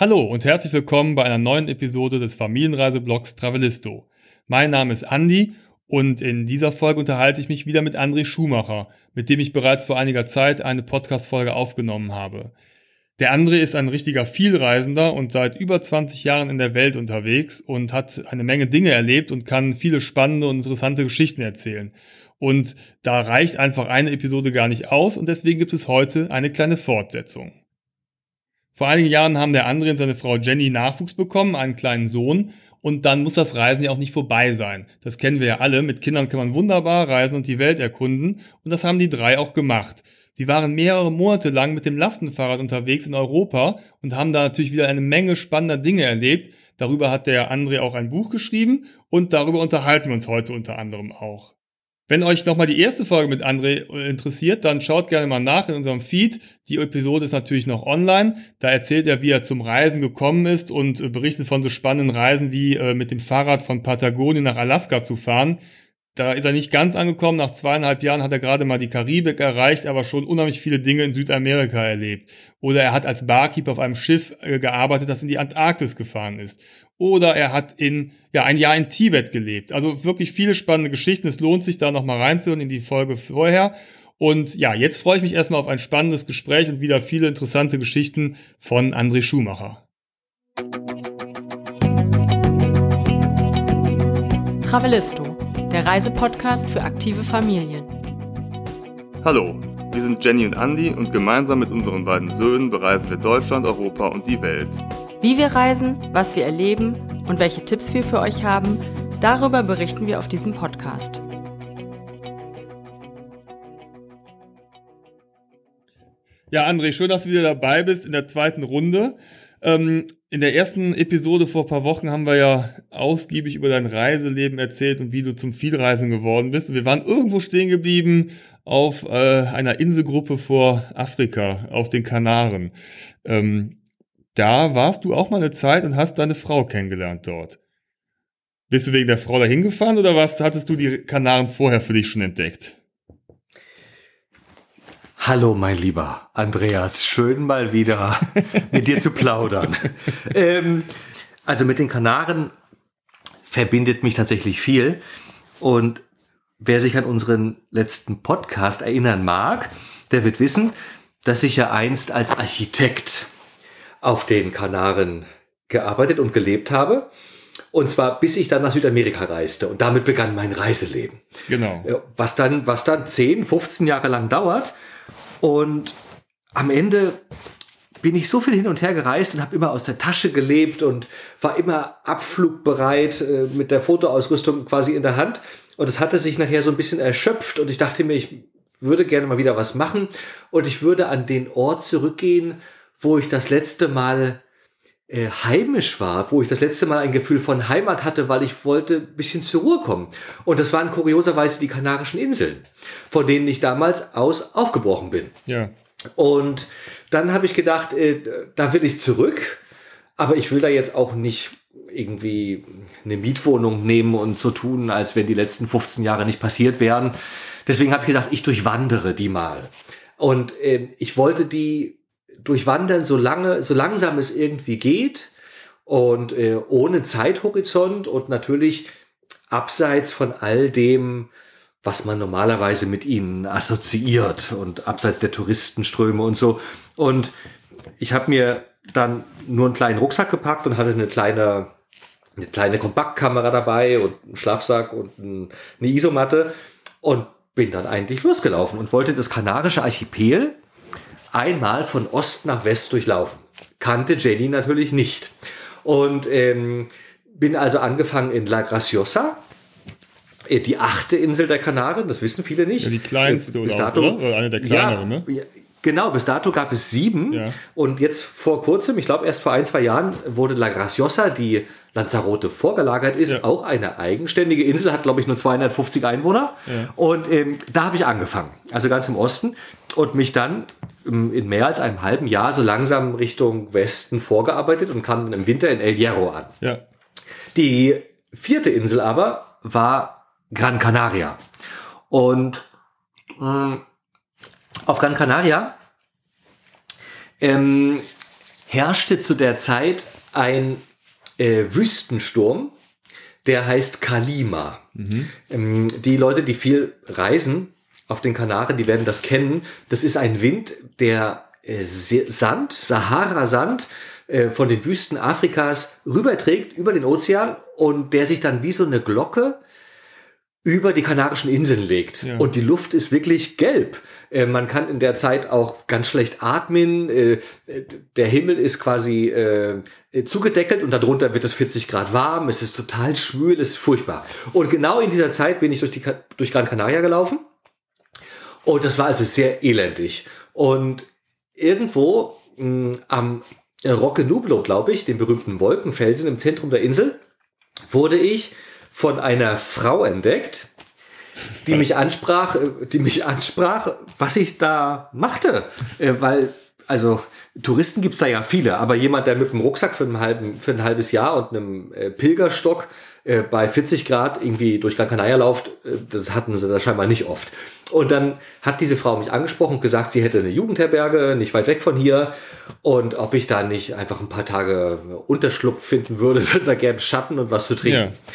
Hallo und herzlich willkommen bei einer neuen Episode des Familienreiseblogs Travelisto. Mein Name ist Andi und in dieser Folge unterhalte ich mich wieder mit André Schumacher, mit dem ich bereits vor einiger Zeit eine Podcast-Folge aufgenommen habe. Der André ist ein richtiger Vielreisender und seit über 20 Jahren in der Welt unterwegs und hat eine Menge Dinge erlebt und kann viele spannende und interessante Geschichten erzählen. Und da reicht einfach eine Episode gar nicht aus und deswegen gibt es heute eine kleine Fortsetzung. Vor einigen Jahren haben der André und seine Frau Jenny Nachwuchs bekommen, einen kleinen Sohn. Und dann muss das Reisen ja auch nicht vorbei sein. Das kennen wir ja alle. Mit Kindern kann man wunderbar reisen und die Welt erkunden. Und das haben die drei auch gemacht. Sie waren mehrere Monate lang mit dem Lastenfahrrad unterwegs in Europa und haben da natürlich wieder eine Menge spannender Dinge erlebt. Darüber hat der André auch ein Buch geschrieben und darüber unterhalten wir uns heute unter anderem auch. Wenn euch nochmal die erste Folge mit André äh, interessiert, dann schaut gerne mal nach in unserem Feed. Die Episode ist natürlich noch online. Da erzählt er, wie er zum Reisen gekommen ist und äh, berichtet von so spannenden Reisen wie äh, mit dem Fahrrad von Patagonien nach Alaska zu fahren. Da ist er nicht ganz angekommen. Nach zweieinhalb Jahren hat er gerade mal die Karibik erreicht, aber schon unheimlich viele Dinge in Südamerika erlebt. Oder er hat als Barkeeper auf einem Schiff gearbeitet, das in die Antarktis gefahren ist oder er hat in ja ein Jahr in Tibet gelebt. Also wirklich viele spannende Geschichten. Es lohnt sich da noch mal reinzuhören in die Folge vorher. Und ja, jetzt freue ich mich erstmal auf ein spannendes Gespräch und wieder viele interessante Geschichten von André Schumacher. Travelisto, der Reisepodcast für aktive Familien. Hallo, wir sind Jenny und Andy und gemeinsam mit unseren beiden Söhnen bereisen wir Deutschland, Europa und die Welt. Wie wir reisen, was wir erleben und welche Tipps wir für euch haben, darüber berichten wir auf diesem Podcast. Ja, André, schön, dass du wieder dabei bist in der zweiten Runde. Ähm, in der ersten Episode vor ein paar Wochen haben wir ja ausgiebig über dein Reiseleben erzählt und wie du zum Vielreisen geworden bist. Und wir waren irgendwo stehen geblieben auf äh, einer Inselgruppe vor Afrika, auf den Kanaren. Ähm, da warst du auch mal eine Zeit und hast deine Frau kennengelernt dort. Bist du wegen der Frau dahin gefahren oder was hattest du die Kanaren vorher für dich schon entdeckt? Hallo, mein lieber Andreas, schön mal wieder mit dir zu plaudern. ähm, also mit den Kanaren verbindet mich tatsächlich viel und wer sich an unseren letzten Podcast erinnern mag, der wird wissen, dass ich ja einst als Architekt auf den Kanaren gearbeitet und gelebt habe. Und zwar bis ich dann nach Südamerika reiste. Und damit begann mein Reiseleben. Genau. Was dann, was dann 10, 15 Jahre lang dauert. Und am Ende bin ich so viel hin und her gereist und habe immer aus der Tasche gelebt und war immer abflugbereit äh, mit der Fotoausrüstung quasi in der Hand. Und es hatte sich nachher so ein bisschen erschöpft und ich dachte mir, ich würde gerne mal wieder was machen und ich würde an den Ort zurückgehen, wo ich das letzte Mal äh, heimisch war, wo ich das letzte Mal ein Gefühl von Heimat hatte, weil ich wollte ein bisschen zur Ruhe kommen. Und das waren kurioserweise die Kanarischen Inseln, von denen ich damals aus aufgebrochen bin. Ja. Und dann habe ich gedacht, äh, da will ich zurück, aber ich will da jetzt auch nicht irgendwie eine Mietwohnung nehmen und so tun, als wenn die letzten 15 Jahre nicht passiert wären. Deswegen habe ich gedacht, ich durchwandere die mal. Und äh, ich wollte die durchwandern, so lange, so langsam es irgendwie geht und äh, ohne Zeithorizont und natürlich abseits von all dem, was man normalerweise mit ihnen assoziiert und abseits der Touristenströme und so. Und ich habe mir dann nur einen kleinen Rucksack gepackt und hatte eine kleine, eine kleine Kompaktkamera dabei und einen Schlafsack und eine Isomatte und bin dann eigentlich losgelaufen und wollte das Kanarische Archipel einmal von Ost nach West durchlaufen. Kannte Jenny natürlich nicht. Und ähm, bin also angefangen in La Graciosa, äh, die achte Insel der Kanaren, das wissen viele nicht. Ja, die kleinste bis dato, oder? oder eine der kleineren, ja, ne? Genau, bis dato gab es sieben. Ja. Und jetzt vor kurzem, ich glaube erst vor ein, zwei Jahren, wurde La Graciosa, die Lanzarote vorgelagert ist, ja. auch eine eigenständige Insel, hat glaube ich nur 250 Einwohner. Ja. Und ähm, da habe ich angefangen, also ganz im Osten. Und mich dann in mehr als einem halben Jahr so langsam Richtung Westen vorgearbeitet und kam dann im Winter in El Hierro an. Ja. Die vierte Insel aber war Gran Canaria. Und mh, hm, auf Gran Canaria ähm, herrschte zu der Zeit ein äh, Wüstensturm, der heißt Kalima. Ähm, die Leute, die viel reisen auf den Kanaren, die werden das kennen. Das ist ein Wind, der äh, Sand, Sahara-Sand, äh, von den Wüsten Afrikas rüberträgt über den Ozean und der sich dann wie so eine Glocke über die Kanarischen Inseln legt. Ja. Und die Luft ist wirklich gelb. Äh, man kann in der Zeit auch ganz schlecht atmen. Äh, der Himmel ist quasi äh, äh, zugedeckelt und darunter wird es 40 Grad warm. Es ist total schwül, es ist furchtbar. Und genau in dieser Zeit bin ich durch, die, durch Gran Canaria gelaufen. Und das war also sehr elendig. Und irgendwo mh, am Roque Nublo, glaube ich, dem berühmten Wolkenfelsen im Zentrum der Insel, wurde ich von einer Frau entdeckt, die mich ansprach, äh, die mich ansprach, was ich da machte. Äh, Weil, also Touristen gibt's da ja viele, aber jemand, der mit einem Rucksack für, einen halben, für ein halbes Jahr und einem äh, Pilgerstock bei 40 Grad irgendwie durch Gran Canaria läuft, das hatten sie da scheinbar nicht oft. Und dann hat diese Frau mich angesprochen und gesagt, sie hätte eine Jugendherberge nicht weit weg von hier und ob ich da nicht einfach ein paar Tage Unterschlupf finden würde, da gäbe es Schatten und was zu trinken. Ja.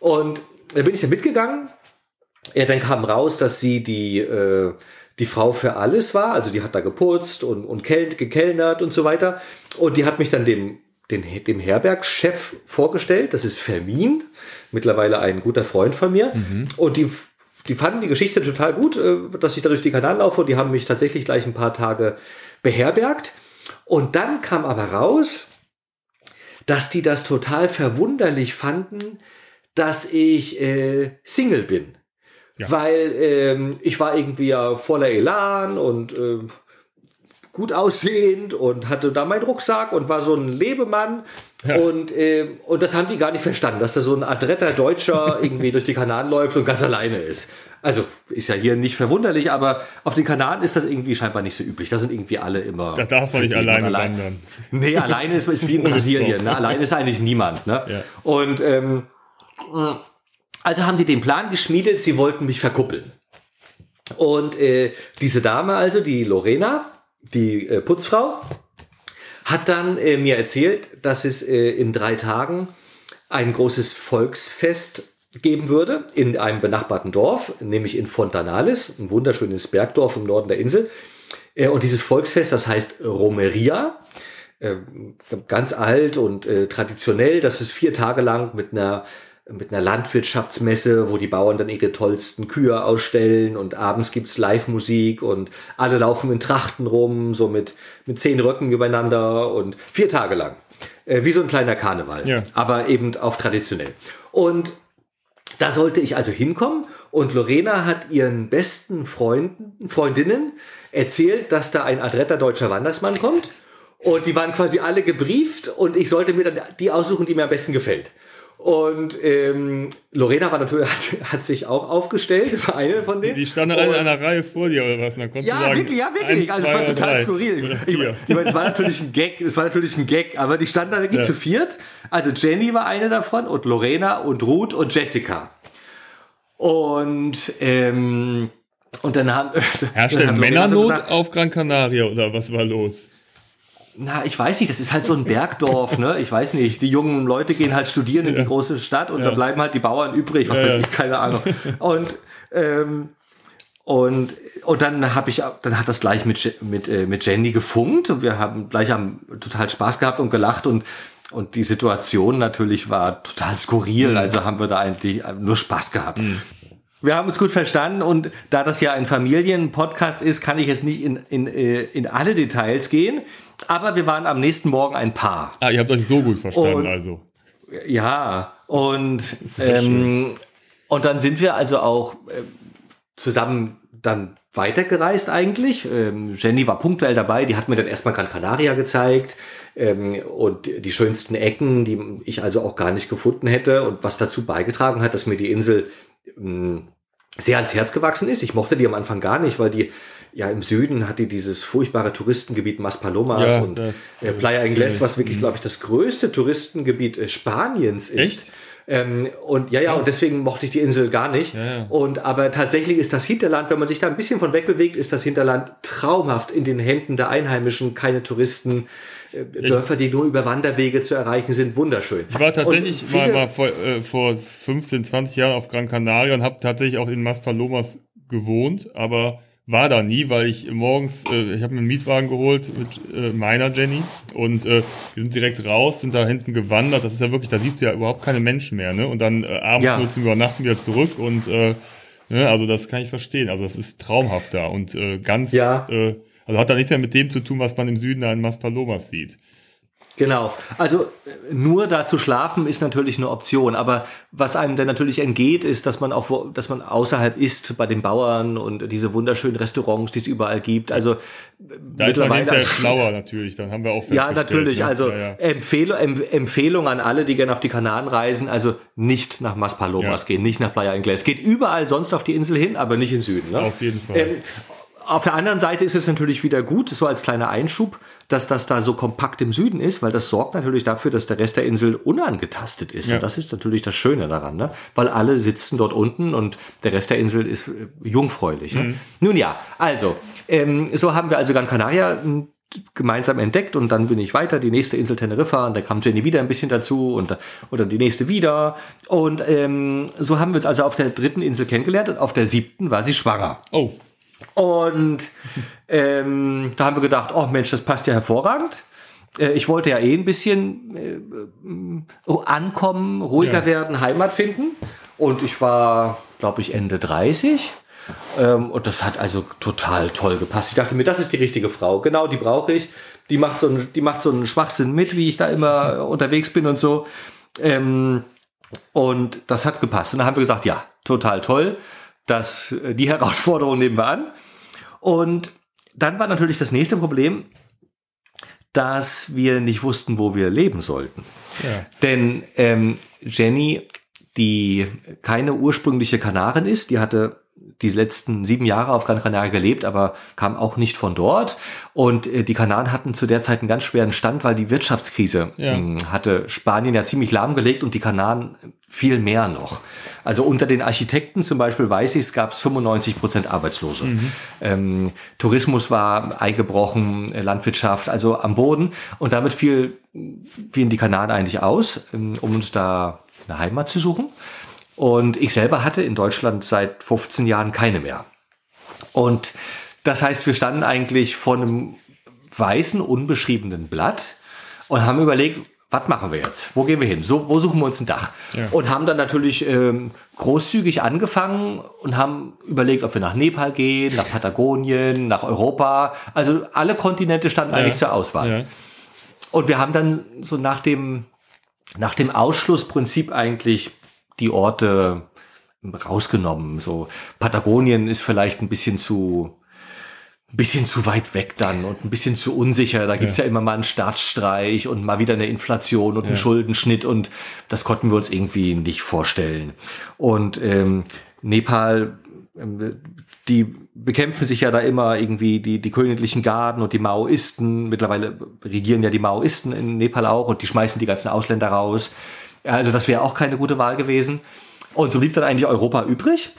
Und da bin ich dann mitgegangen. Ja, dann kam raus, dass sie die, äh, die Frau für alles war. Also die hat da geputzt und, und kel gekellnert und so weiter. Und die hat mich dann dem, dem, dem Herbergschef vorgestellt. Das ist Fermin, mittlerweile ein guter Freund von mir. Und die, die fanden die Geschichte total gut, äh, dass ich da durch die Kanal laufe. Und die haben mich tatsächlich gleich ein paar Tage beherbergt. Und dann kam aber raus, dass die das total verwunderlich fanden, dass ich äh, Single bin. Ja. Weil ähm, ich war irgendwie ja voller Elan und äh, gut aussehend und hatte da meinen Rucksack und war so ein Lebemann. Ja. Und, äh, und das haben die gar nicht verstanden, dass da so ein adretter Deutscher irgendwie durch die Kanaren läuft und ganz alleine ist. Also ist ja hier nicht verwunderlich, aber auf den Kanaren ist das irgendwie scheinbar nicht so üblich. Da sind irgendwie alle immer. Da darf man nicht alleine allein. wandern. Nee, alleine ist, ist wie in Brasilien. Ne? Alleine ist eigentlich niemand. Ne? Ja. Und ähm, also haben die den Plan geschmiedet, sie wollten mich verkuppeln. Und äh, diese Dame also, die Lorena, die äh, Putzfrau, hat dann äh, mir erzählt, dass es äh, in drei Tagen ein großes Volksfest geben würde in einem benachbarten Dorf, nämlich in Fontanales, ein wunderschönes Bergdorf im Norden der Insel. Äh, und dieses Volksfest, das heißt Romeria, äh, ganz alt und traditionell. Das ist vier Tage lang mit einer mit einer Landwirtschaftsmesse, wo die Bauern dann ihre tollsten Kühe ausstellen und abends gibt's Live-Musik und alle laufen in Trachten rum, so mit, mit zehn Röcken übereinander und vier Tage lang. Äh, wie so ein kleiner Karneval, Ja. aber eben auf traditionell. Und da sollte ich also hinkommen und Lorena hat ihren besten Freunden, Freundinnen erzählt, dass da ein adretter deutscher Wandersmann kommt und die waren quasi alle gebrieft und ich sollte mir dann die aussuchen, die mir am besten gefällt. Und ähm, Lorena war natürlich, hat, hat sich auch aufgestellt, war eine von denen. Die standen alle in einer Reihe vor dir oder was? Dann ja, sagen, wirklich, ja, wirklich. eins, also es war total drei. skurril. Ich ich meine, es war natürlich ein Gag, es war natürlich ein Gag, aber die standen da wirklich Ja. zu viert. Also Jenny war eine davon und Lorena und Ruth und Jessica. Und ähm, und dann haben Herrscht dann haben so Männernot gesagt, auf Gran Canaria oder was war los? Na, ich weiß nicht, das ist halt so ein Bergdorf, ne? Ich weiß nicht. Die jungen Leute gehen halt studieren in die große Stadt und da bleiben halt die Bauern übrig, was Ja, weiß ja. ich, keine Ahnung. Und ähm, und, und dann habe ich, dann hat das gleich mit, mit, äh, mit Jenny gefunkt und wir haben gleich haben total Spaß gehabt und gelacht und, und die Situation natürlich war total skurril, also haben wir da eigentlich nur Spaß gehabt. Wir haben uns gut verstanden und da das ja ein Familienpodcast ist, kann ich jetzt nicht in, in, äh, in alle Details gehen, aber wir waren am nächsten Morgen ein Paar. Ah, ihr habt euch so gut verstanden, Und- also. Ja, und, ähm, und dann sind wir also auch ähm, zusammen dann weitergereist eigentlich. Ähm, Jenny war punktuell dabei, die hat mir dann erstmal Gran Canaria gezeigt ähm, und die schönsten Ecken, die ich also auch gar nicht gefunden hätte und was dazu beigetragen hat, dass mir die Insel ähm, sehr ans Herz gewachsen ist. Ich mochte die am Anfang gar nicht, weil die ja im Süden hat die dieses furchtbare Touristengebiet Maspalomas Ja, und das, äh, Playa Ingles, was wirklich, glaube ich, das größte Touristengebiet äh, Spaniens ist. Echt? Ähm, und ja, ja, und deswegen mochte ich die Insel gar nicht. Ja, ja. Und aber tatsächlich ist das Hinterland, wenn man sich da ein bisschen von wegbewegt, ist das Hinterland traumhaft in den Händen der Einheimischen, keine Touristen. äh, Dörfer, die nur über Wanderwege zu erreichen sind, wunderschön. Ich war tatsächlich mal, mal vor, äh, vor 15, 20 Jahren auf Gran Canaria und habe tatsächlich auch in Maspalomas gewohnt, aber war da nie, weil ich morgens, äh, ich habe mir einen Mietwagen geholt mit äh, meiner Jenny und äh, wir sind direkt raus, sind da hinten gewandert. Das ist ja wirklich, da siehst du ja überhaupt keine Menschen mehr, ne? Und dann äh, abends Ja. nur zum Übernachten wieder zurück und äh, ne, also das kann ich verstehen. Also das ist traumhaft da und äh, ganz, Ja. äh, also hat da nichts mehr mit dem zu tun, was man im Süden da in Maspalomas sieht. Genau. Also äh, nur da zu schlafen ist natürlich eine Option, aber was einem dann natürlich entgeht, ist, dass man auch, wo- dass man außerhalb isst bei den Bauern und diese wunderschönen Restaurants, die es überall gibt. Also Da ist man hinterher schlauer natürlich, dann haben wir auch Ja, natürlich. ne? Also ja, ja. Empfehlung, em, Empfehlung an alle, die gerne auf die Kanaren reisen, also nicht nach Maspalomas Ja. gehen, nicht nach Playa Inglés. Geht überall sonst auf die Insel hin, aber nicht in Süden. Ne? Auf jeden Fall. Ähm, auf der anderen Seite ist es natürlich wieder gut, so als kleiner Einschub, dass das da so kompakt im Süden ist, weil das sorgt natürlich dafür, dass der Rest der Insel unangetastet ist. Ja. Und das ist natürlich das Schöne daran, ne? weil alle sitzen dort unten und der Rest der Insel ist äh, jungfräulich. Mhm. Ne? Nun ja, also, ähm, so haben wir also Gran Canaria m, gemeinsam entdeckt und dann bin ich weiter, die nächste Insel Teneriffa und da kam Jenny wieder ein bisschen dazu und, und dann die nächste wieder. Und ähm, so haben wir uns also auf der dritten Insel kennengelernt und auf der siebten war sie schwanger. Oh, Und ähm, da haben wir gedacht, oh Mensch, das passt ja hervorragend. Äh, Ich wollte ja eh ein bisschen äh, äh, ankommen, ruhiger Ja. werden, Heimat finden. Und ich war, glaube ich, Ende 30. Ähm, und das hat also total toll gepasst. Ich dachte mir, das ist die richtige Frau. Genau, die brauche ich. Die macht so einen, die macht so einen Schwachsinn mit, wie ich da immer unterwegs bin und so. Ähm, und das hat gepasst. Und dann haben wir gesagt, ja, total toll. Das, äh, die Herausforderung nehmen wir an. Und dann war natürlich das nächste Problem, dass wir nicht wussten, wo wir leben sollten. ja. Denn ähm, Jenny, die keine ursprüngliche Kanarin ist, die hatte die letzten sieben Jahre auf Gran Canaria gelebt, aber kam auch nicht von dort. Und äh, die Kanaren hatten zu der Zeit einen ganz schweren Stand, weil die Wirtschaftskrise Ja. ähm, hatte Spanien ja ziemlich lahmgelegt und die Kanaren viel mehr noch. Also unter den Architekten zum Beispiel weiß ich, es gab 95 Prozent Arbeitslose. Ähm, Tourismus war eingebrochen, äh, Landwirtschaft, also am Boden. Und damit fiel, fielen die Kanaren eigentlich aus, ähm, um uns da eine Heimat zu suchen. Und ich selber hatte in Deutschland seit 15 Jahren keine mehr. Und das heißt, wir standen eigentlich vor einem weißen, unbeschriebenen Blatt und haben überlegt, was machen wir jetzt? Wo gehen wir hin? So, wo suchen wir uns ein Dach? Ja. Und haben dann natürlich ähm, großzügig angefangen und haben überlegt, ob wir nach Nepal gehen, nach Patagonien, nach Europa. Also alle Kontinente standen eigentlich zur Auswahl. Ja. Und wir haben dann so nach dem, nach dem Ausschlussprinzip eigentlich die Orte rausgenommen. So Patagonien ist vielleicht ein bisschen zu, ein bisschen zu weit weg dann und ein bisschen zu unsicher. Da gibt's ja. immer mal einen Staatsstreich und mal wieder eine Inflation und einen Schuldenschnitt und das konnten wir uns irgendwie nicht vorstellen. Und ähm, Nepal, ähm, die bekämpfen sich ja da immer irgendwie die, die königlichen Garden und die Maoisten. Mittlerweile regieren ja die Maoisten in Nepal auch und die schmeißen die ganzen Ausländer raus. Also das wäre auch keine gute Wahl gewesen. Und so blieb dann eigentlich Europa übrig.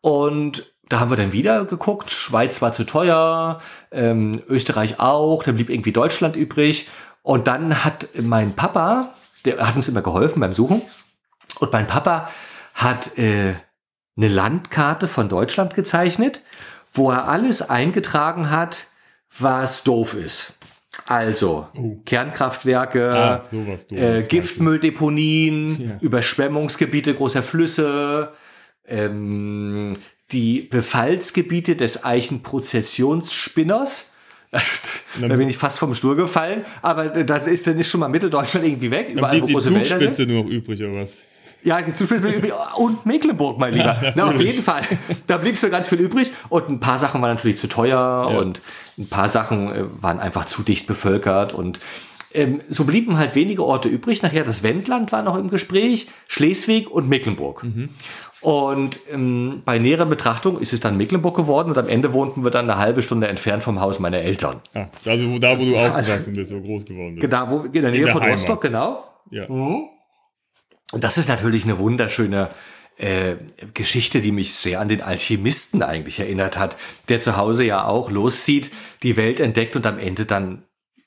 Und da haben wir dann wieder geguckt. Schweiz war zu teuer, ähm, Österreich auch, dann blieb irgendwie Deutschland übrig. Und dann hat mein Papa, der hat uns immer geholfen beim Suchen. Und mein Papa hat äh, eine Landkarte von Deutschland gezeichnet, wo er alles eingetragen hat, was doof ist. Also Kernkraftwerke, Ah, sowas äh. Giftmülldeponien, Ja. Überschwemmungsgebiete großer Flüsse, ähm, die Befallsgebiete des Eichenprozessionsspinners. da bin ich fast vom Stuhl gefallen, aber das ist dann ist schon mal Mitteldeutschland irgendwie weg, Dann überall wo die große Wälder sind. Nur noch übrig, oder was? Ja, zum Beispiel und Mecklenburg, mein Lieber. Na, auf jeden Fall. Da blieb so ganz viel übrig und ein paar Sachen waren natürlich zu teuer Ja. und ein paar Sachen äh, waren einfach zu dicht bevölkert und ähm, so blieben halt wenige Orte übrig. Nachher das Wendland war noch im Gespräch, Schleswig und Mecklenburg. Mhm. Und ähm, bei näherer Betrachtung ist es dann Mecklenburg geworden und am Ende wohnten wir dann eine halbe Stunde entfernt vom Haus meiner Eltern. Ah, also da, wo du aufgewachsen bist, so groß geworden bist. Da, wo, in der Nähe der von Heimat. Rostock, genau. Ja. Und das ist natürlich eine wunderschöne äh, Geschichte, die mich sehr an den Alchemisten eigentlich erinnert hat, der zu Hause ja auch loszieht, die Welt entdeckt und am Ende dann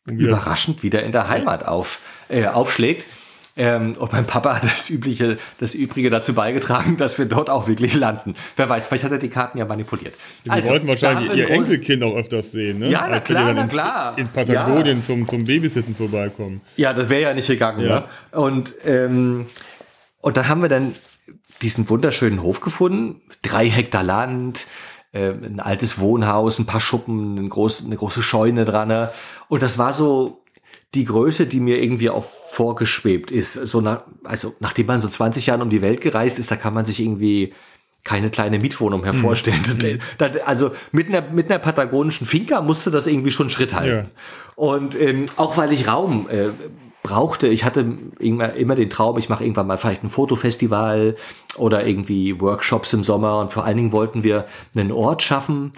überraschend wieder in der Heimat auf, äh, aufschlägt. Ähm, und mein Papa hat das übliche, das Übrige dazu beigetragen, dass wir dort auch wirklich landen. Wer weiß, vielleicht hat er die Karten ja manipuliert. Wir also, wollten wahrscheinlich ihr Enkelkind auch öfters sehen, ne? Ja, na Als klar, na in, klar. In Patagonien Ja. zum, zum Babysitten vorbeikommen. Ja, das wäre ja nicht gegangen. Ja. Ne? Und, ähm, und dann haben wir dann diesen wunderschönen Hof gefunden. Drei Hektar Land, äh, ein altes Wohnhaus, ein paar Schuppen, ein groß, eine große Scheune dran. Und das war so die Größe, die mir irgendwie auch vorgeschwebt ist. So nach, also nachdem man so 20 Jahren um die Welt gereist ist, da kann man sich irgendwie keine kleine Mietwohnung mehr vorstellen. Das- Also mit einer, mit einer patagonischen Finca musste das irgendwie schon Schritt halten. Und ähm, auch weil ich Raum äh, brauchte, ich hatte immer, immer den Traum, ich mache irgendwann mal vielleicht ein Fotofestival oder irgendwie Workshops im Sommer und vor allen Dingen wollten wir einen Ort schaffen,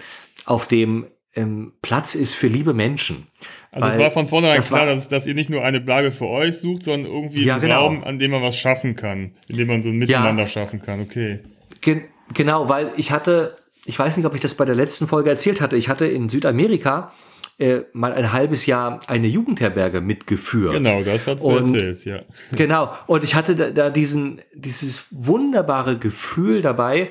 auf dem ähm, Platz ist für liebe Menschen. Also es war von vornherein das klar, war- dass, dass ihr nicht nur eine Bleibe für euch sucht, sondern irgendwie Ja, einen genau. Raum, an dem man was schaffen kann, in dem man so ein Miteinander schaffen kann. Okay. Gen genau, weil ich hatte, ich weiß nicht, ob ich das bei der letzten Folge erzählt hatte, ich hatte in Südamerika äh, mal ein halbes Jahr eine Jugendherberge mitgeführt. Genau, das hat Und- erzählt, ja. Genau. Und ich hatte da, da diesen, dieses wunderbare Gefühl dabei,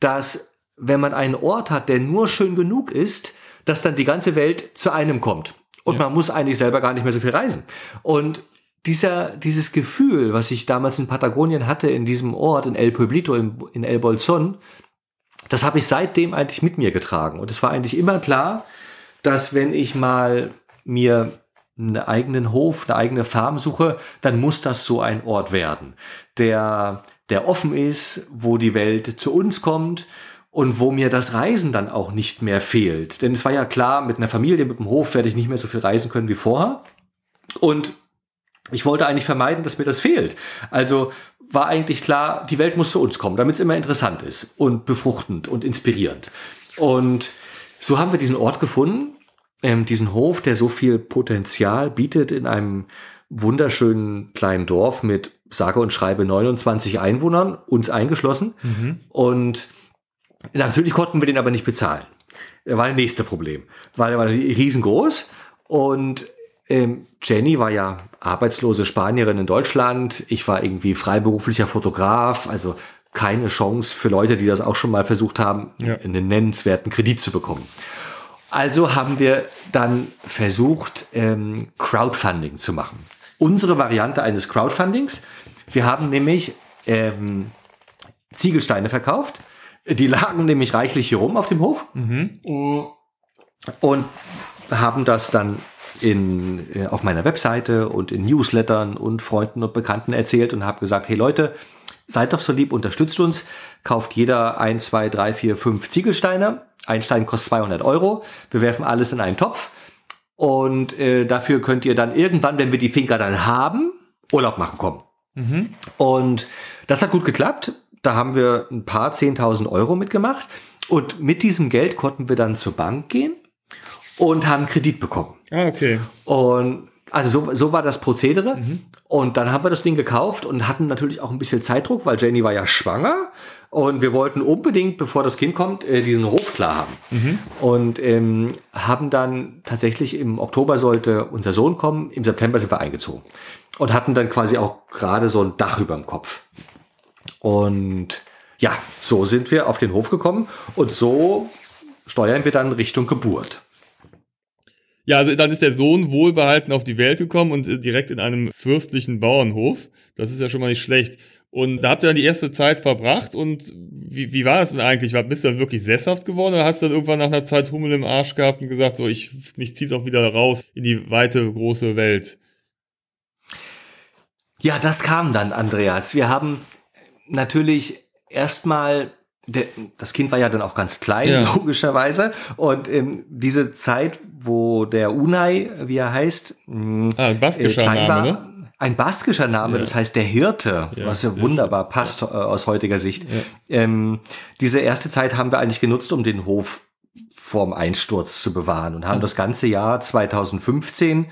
dass wenn man einen Ort hat, der nur schön genug ist, dass dann die ganze Welt zu einem kommt. Und man muss eigentlich selber gar nicht mehr so viel reisen. Und dieser, dieses Gefühl, was ich damals in Patagonien hatte, in diesem Ort, in El Pueblito, in, in El Bolson, das habe ich seitdem eigentlich mit mir getragen. Und es war eigentlich immer klar, dass wenn ich mal mir einen eigenen Hof, eine eigene Farm suche, dann muss das so ein Ort werden, der, der offen ist, wo die Welt zu uns kommt und wo mir das Reisen dann auch nicht mehr fehlt. Denn es war ja klar, mit einer Familie, mit dem Hof werde ich nicht mehr so viel reisen können wie vorher. Und ich wollte eigentlich vermeiden, dass mir das fehlt. Also war eigentlich klar, die Welt muss zu uns kommen, damit es immer interessant ist und befruchtend und inspirierend. Und so haben wir diesen Ort gefunden, ähm, diesen Hof, der so viel Potenzial bietet in einem wunderschönen kleinen Dorf mit sage und schreibe 29 Einwohnern, uns eingeschlossen. Und natürlich konnten wir den aber nicht bezahlen. Das war das nächste Problem, weil er war riesengroß und ähm, Jenny war ja arbeitslose Spanierin in Deutschland. Ich war irgendwie freiberuflicher Fotograf, also keine Chance für Leute, die das auch schon mal versucht haben, Ja. einen nennenswerten Kredit zu bekommen. Also haben wir dann versucht, ähm, Crowdfunding zu machen. Unsere Variante eines Crowdfundings. Wir haben nämlich ähm, Ziegelsteine verkauft. Die lagen nämlich reichlich hier rum auf dem Hof. Und haben das dann in, äh, auf meiner Webseite und in Newslettern und Freunden und Bekannten erzählt und habe gesagt, hey Leute, seid doch so lieb, unterstützt uns, kauft jeder ein, zwei, drei, vier, fünf Ziegelsteine. Ein Stein kostet 200 Euro. Wir werfen alles in einen Topf. Und äh, dafür könnt ihr dann irgendwann, wenn wir die Finca dann haben, Urlaub machen kommen. Und das hat gut geklappt. Da haben wir ein paar 10.000 Euro mitgemacht. Und mit diesem Geld konnten wir dann zur Bank gehen und haben Kredit bekommen. Ah, okay. Und also so, so war das Prozedere. Und dann haben wir das Ding gekauft und hatten natürlich auch ein bisschen Zeitdruck, weil Jenny war ja schwanger. Und wir wollten unbedingt, bevor das Kind kommt, äh, diesen Hof klar haben. Und ähm, haben dann tatsächlich im Oktober sollte unser Sohn kommen, im September sind wir eingezogen. Und hatten dann quasi auch gerade so ein Dach über dem Kopf. Und ja, so sind wir auf den Hof gekommen und so steuern wir dann Richtung Geburt. Ja, also dann ist der Sohn wohlbehalten auf die Welt gekommen und äh, direkt in einem fürstlichen Bauernhof. Das ist ja schon mal nicht schlecht. Und da habt ihr dann die erste Zeit verbracht und wie, wie war das denn eigentlich? Bist du dann wirklich sesshaft geworden oder hast du dann irgendwann nach einer Zeit Hummel im Arsch gehabt und gesagt, so ich mich zieh's auch wieder raus in die weite, große Welt? Ja, das kam dann, Andreas. Wir haben natürlich erstmal, der- das Kind war ja dann auch ganz klein, Ja. logischerweise. Und ähm, diese Zeit, wo der Unai, wie er heißt, mh, Ah, ein baskischer äh, klein Name, war, ne? ein baskischer Name, Ja. das heißt der Hirte, Ja, was ja wunderbar passt äh, aus heutiger Sicht. Ähm, diese erste Zeit haben wir eigentlich genutzt, um den Hof vorm Einsturz zu bewahren und haben das ganze Jahr 2015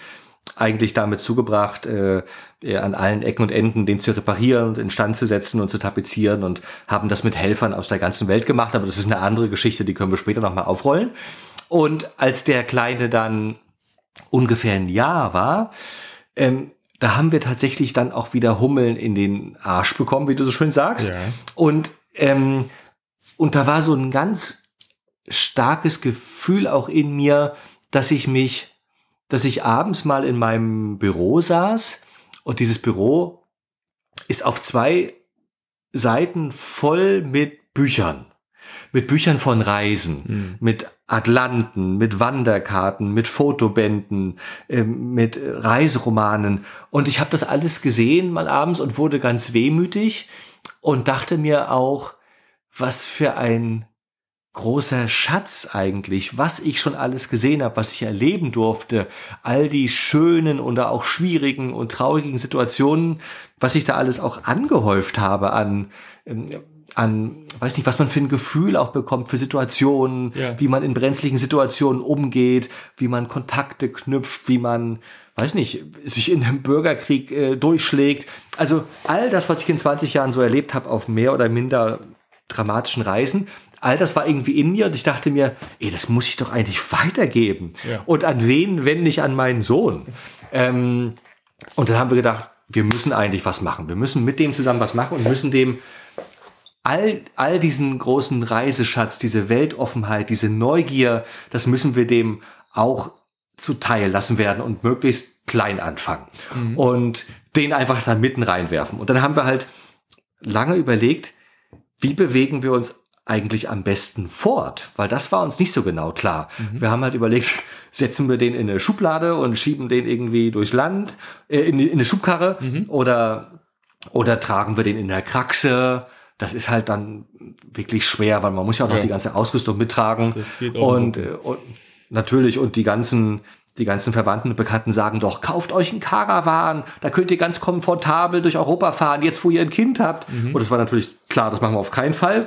eigentlich damit zugebracht, äh, äh, an allen Ecken und Enden den zu reparieren und instand zu setzen und zu tapezieren und haben das mit Helfern aus der ganzen Welt gemacht. Aber das ist eine andere Geschichte, die können wir später nochmal aufrollen. Und als der Kleine dann ungefähr ein Jahr war, ähm, da haben wir tatsächlich dann auch wieder Hummeln in den Arsch bekommen, wie du so schön sagst. Ja. Und, ähm, und da war so ein ganz starkes Gefühl auch in mir, dass ich mich, dass ich abends mal in meinem Büro saß und dieses Büro ist auf zwei Seiten voll mit Büchern. Mit Büchern von Reisen, Hm. mit Atlanten, mit Wanderkarten, mit Fotobänden, ähm, mit Reiseromanen. Und ich habe das alles gesehen mal abends und wurde ganz wehmütig und dachte mir auch, was für ein großer Schatz eigentlich, was ich schon alles gesehen habe, was ich erleben durfte, all die schönen oder auch schwierigen und traurigen Situationen, was ich da alles auch angehäuft habe an, ähm, an, weiß nicht, was man für ein Gefühl auch bekommt für Situationen, Ja. wie man in brenzligen Situationen umgeht, wie man Kontakte knüpft, wie man, weiß nicht, sich in einem Bürgerkrieg äh, durchschlägt. Also all das, was ich in 20 Jahren so erlebt habe auf mehr oder minder dramatischen Reisen, all das war irgendwie in mir und ich dachte mir, ey, das muss ich doch eigentlich weitergeben. Ja. Und an wen, wenn nicht an meinen Sohn? Ähm, und dann haben wir gedacht, wir müssen eigentlich was machen. Wir müssen mit dem zusammen was machen und müssen dem all, all diesen großen Reiseschatz, diese Weltoffenheit, diese Neugier, das müssen wir dem auch zuteil lassen werden und möglichst klein anfangen. Und den einfach da mitten reinwerfen. Und dann haben wir halt lange überlegt, wie bewegen wir uns eigentlich am besten fort? Weil das war uns nicht so genau klar. Wir haben halt überlegt, setzen wir den in eine Schublade und schieben den irgendwie durchs Land, äh, in, in eine Schubkarre oder, oder tragen wir den in der Kraxe? Das ist halt dann wirklich schwer, weil man muss ja auch noch Ja. die ganze Ausrüstung mittragen. Das und, äh, und natürlich, und die ganzen, die ganzen Verwandten und Bekannten sagen doch, kauft euch einen Caravan, da könnt ihr ganz komfortabel durch Europa fahren, jetzt wo ihr ein Kind habt. Mhm. Und es war natürlich klar, das machen wir auf keinen Fall.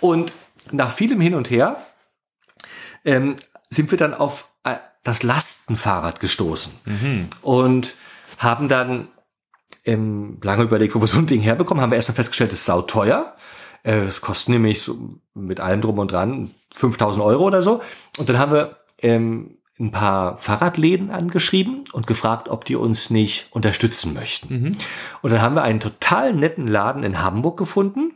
Und nach vielem Hin und Her ähm, sind wir dann auf äh, das Lastenfahrrad gestoßen und haben dann ähm, lange überlegt, wo wir so ein Ding herbekommen, haben wir erst mal festgestellt, es ist sauteuer. Äh, Es kostet nämlich so mit allem drum und dran 5000 Euro oder so. Und dann haben wir ähm, ein paar Fahrradläden angeschrieben und gefragt, ob die uns nicht unterstützen möchten. Und dann haben wir einen total netten Laden in Hamburg gefunden.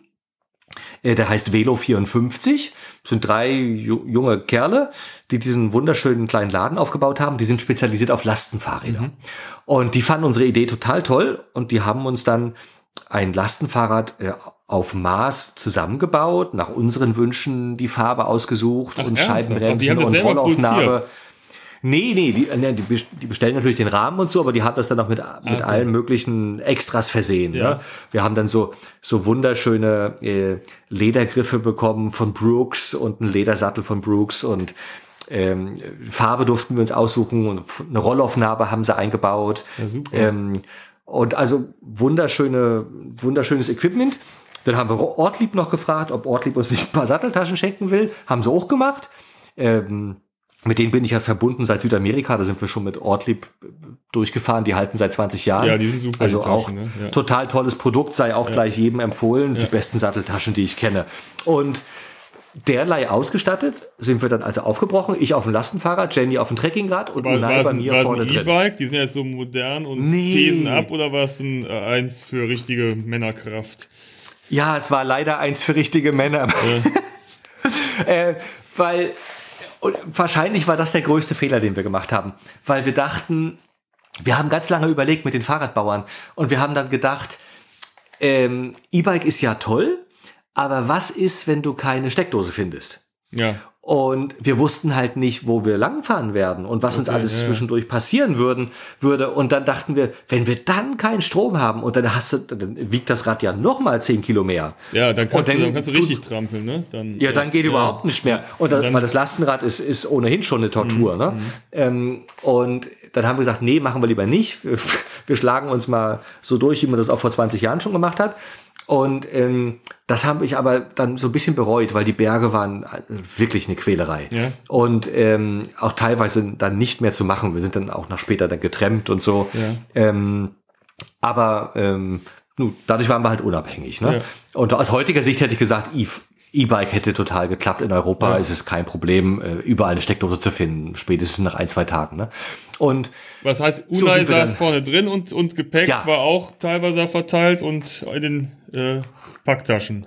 Äh, Der heißt Velo 54. Das sind drei ju junge Kerle, die diesen wunderschönen kleinen Laden aufgebaut haben. Die sind spezialisiert auf Lastenfahrräder. Und die fanden unsere Idee total toll und die haben uns dann ein Lastenfahrrad äh, auf Maß zusammengebaut, nach unseren Wünschen die Farbe ausgesucht Ach, und? Und Scheibenbremsen und selber Rollaufnahme. produziert? Nee, nee, die, ne, die best- die bestellen natürlich den Rahmen und so, aber die haben das dann auch mit, mit okay. allen möglichen Extras versehen. Ja. Ne? Wir haben dann so, so wunderschöne äh, Ledergriffe bekommen von Brooks und einen Ledersattel von Brooks und ähm, Farbe durften wir uns aussuchen und eine Rollaufnahme haben sie eingebaut. Ja. Ähm, und also wunderschöne, wunderschönes Equipment. Dann haben wir Ortlieb noch gefragt, ob Ortlieb uns nicht ein paar Satteltaschen schenken will. Haben sie auch gemacht. Ähm, mit denen bin ich ja verbunden seit Südamerika. Da sind wir schon mit Ortlieb durchgefahren. Die halten seit 20 Jahren. Ja, die sind super, Also die auch Taschen, ne? Ja. total tolles Produkt, sei auch gleich jedem empfohlen. Die Ja. besten Satteltaschen, die ich kenne. Und derlei ausgestattet sind wir dann also aufgebrochen. Ich auf dem Lastenfahrrad, Jenny auf dem Trekkingrad und War, Unai bei mir vorne ein drin. E-Bike? Die sind ja jetzt so modern und Nee. ab oder war es ein, äh, eins für richtige Männerkraft? Ja, es war leider eins für richtige Männer. äh, weil und wahrscheinlich war das der größte Fehler, den wir gemacht haben, weil wir dachten, wir haben ganz lange überlegt mit den Fahrradbauern und wir haben dann gedacht, ähm, E-Bike ist ja toll, aber was ist, wenn du keine Steckdose findest? Ja. Und wir wussten halt nicht, wo wir langfahren werden und was uns Okay, alles ja, ja. zwischendurch passieren würden, würde. Und dann dachten wir, wenn wir dann keinen Strom haben und dann hast du, dann wiegt das Rad ja noch mal 10 Kilo mehr. Ja, dann kannst, Und du, dann dann kannst du richtig trampeln, ne? Dann, Ja, dann geht überhaupt nicht mehr. Und das, dann- Mhm, weil das Lastenrad ist, ist ohnehin schon eine Tortur. Ne? Ähm, und dann haben wir gesagt, nee, machen wir lieber nicht. Wir, wir schlagen uns mal so durch, wie man das auch vor 20 Jahren schon gemacht hat. Und ähm, das habe ich aber dann so ein bisschen bereut, weil die Berge waren äh, wirklich eine Quälerei. Ja. Und ähm, auch teilweise dann nicht mehr zu machen. Wir sind dann auch noch später dann getrennt und so. Ja. Ähm, aber ähm, nun, dadurch waren wir halt unabhängig. Ne? Ja. Und aus heutiger Sicht hätte ich gesagt, E-Bike hätte total geklappt. In Europa ist es kein Problem, äh, überall eine Steckdose zu finden, spätestens nach ein, zwei Tagen. Ne? Und Was heißt, So Unai wir saß vorne drin und, und Gepäck war auch teilweise verteilt und in den äh, Packtaschen.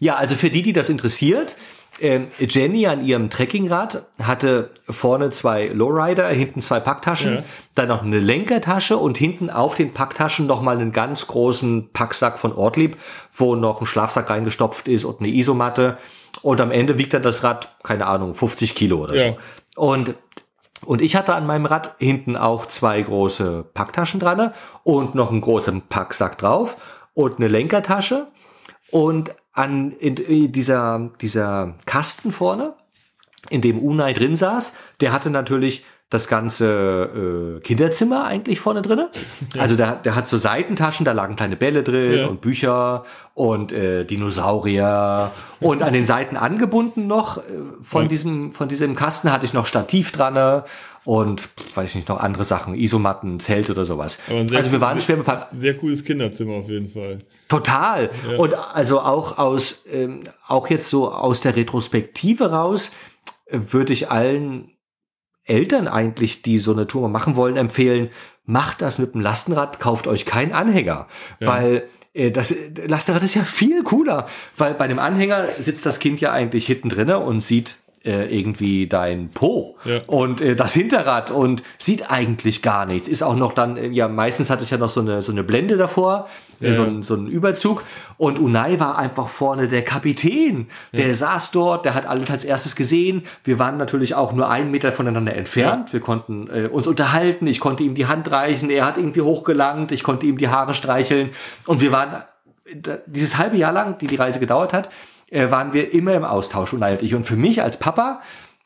Ja, also für die, die das interessiert, ähm, Jenny an ihrem Trekkingrad hatte vorne zwei Lowrider, hinten zwei Packtaschen, Ja. dann noch eine Lenkertasche und hinten auf den Packtaschen noch mal einen ganz großen Packsack von Ortlieb, wo noch ein Schlafsack reingestopft ist und eine Isomatte. Und am Ende wiegt dann das Rad, keine Ahnung, 50 Kilo oder Ja. so. Und und ich hatte an meinem Rad hinten auch zwei große Packtaschen dran und noch einen großen Packsack drauf und eine Lenkertasche. Und an in, in dieser, dieser Kasten vorne, in dem Unai drin saß, der hatte natürlich das ganze äh, Kinderzimmer eigentlich vorne drinne. Also der, der hat so Seitentaschen, da lagen kleine Bälle drin Ja. und Bücher und äh, Dinosaurier und an den Seiten angebunden noch äh, von Ja. diesem von diesem Kasten hatte ich noch Stativ dran und weiß ich nicht noch andere Sachen, Isomatten, Zelt oder sowas. Also wir waren schwer bepackt. Sehr cooles Kinderzimmer auf jeden Fall. Total. Und also auch aus, ähm, auch jetzt so aus der Retrospektive raus, äh, würde ich allen Eltern eigentlich, die so eine Tour machen wollen, empfehlen, macht das mit dem Lastenrad, kauft euch keinen Anhänger. Weil äh, das Lastenrad ist ja viel cooler, weil bei dem Anhänger sitzt das Kind ja eigentlich hinten drinne und sieht äh, irgendwie dein Po Ja. und äh, das Hinterrad und sieht eigentlich gar nichts. Ist auch noch dann, äh, ja, meistens hat es ja noch so eine, so eine Blende davor, äh, so, Ja. ein, so ein Überzug. Und Unai war einfach vorne der Kapitän. Der saß dort, der hat alles als erstes gesehen. Wir waren natürlich auch nur einen Meter voneinander entfernt. Wir konnten äh, uns unterhalten. Ich konnte ihm die Hand reichen. Er hat irgendwie hochgelangt. Ich konnte ihm die Haare streicheln. Und wir waren dieses halbe Jahr lang, die die Reise gedauert hat, äh, waren wir immer im Austausch, Unai und für mich als Papa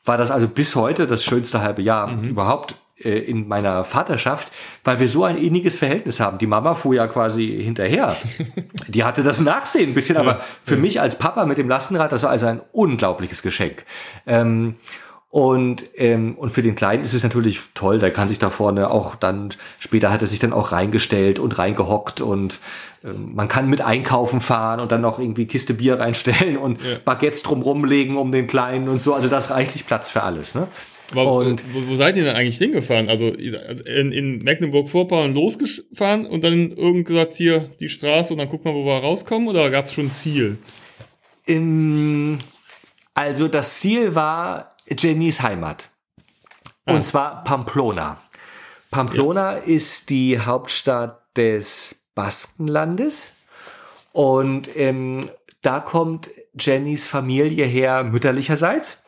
war das also bis heute das schönste halbe Jahr überhaupt äh, in meiner Vaterschaft, weil wir so ein inniges Verhältnis haben. Die Mama fuhr ja quasi hinterher. Die hatte das Nachsehen ein bisschen, aber für mich als Papa mit dem Lastenrad, das war also ein unglaubliches Geschenk. Ähm, und, ähm, und für den Kleinen ist es natürlich toll, der kann sich da vorne auch dann, später hat er sich dann auch reingestellt und reingehockt und ähm, man kann mit einkaufen fahren und dann noch irgendwie Kiste Bier reinstellen und Baguettes drumrum legen um den Kleinen und so. Also da ist reichlich Platz für alles. Ne? Aber, Und- wo, wo seid ihr denn eigentlich hingefahren? Also in, in Mecklenburg-Vorpommern losgefahren und dann irgend gesagt, hier die Straße und dann gucken wir, wo wir rauskommen? Oder gab es schon ein Ziel? Im, also das Ziel war Jennys Heimat. Und zwar Pamplona. Pamplona ist die Hauptstadt des Baskenlandes. Und ähm, da kommt Jennys Familie her mütterlicherseits.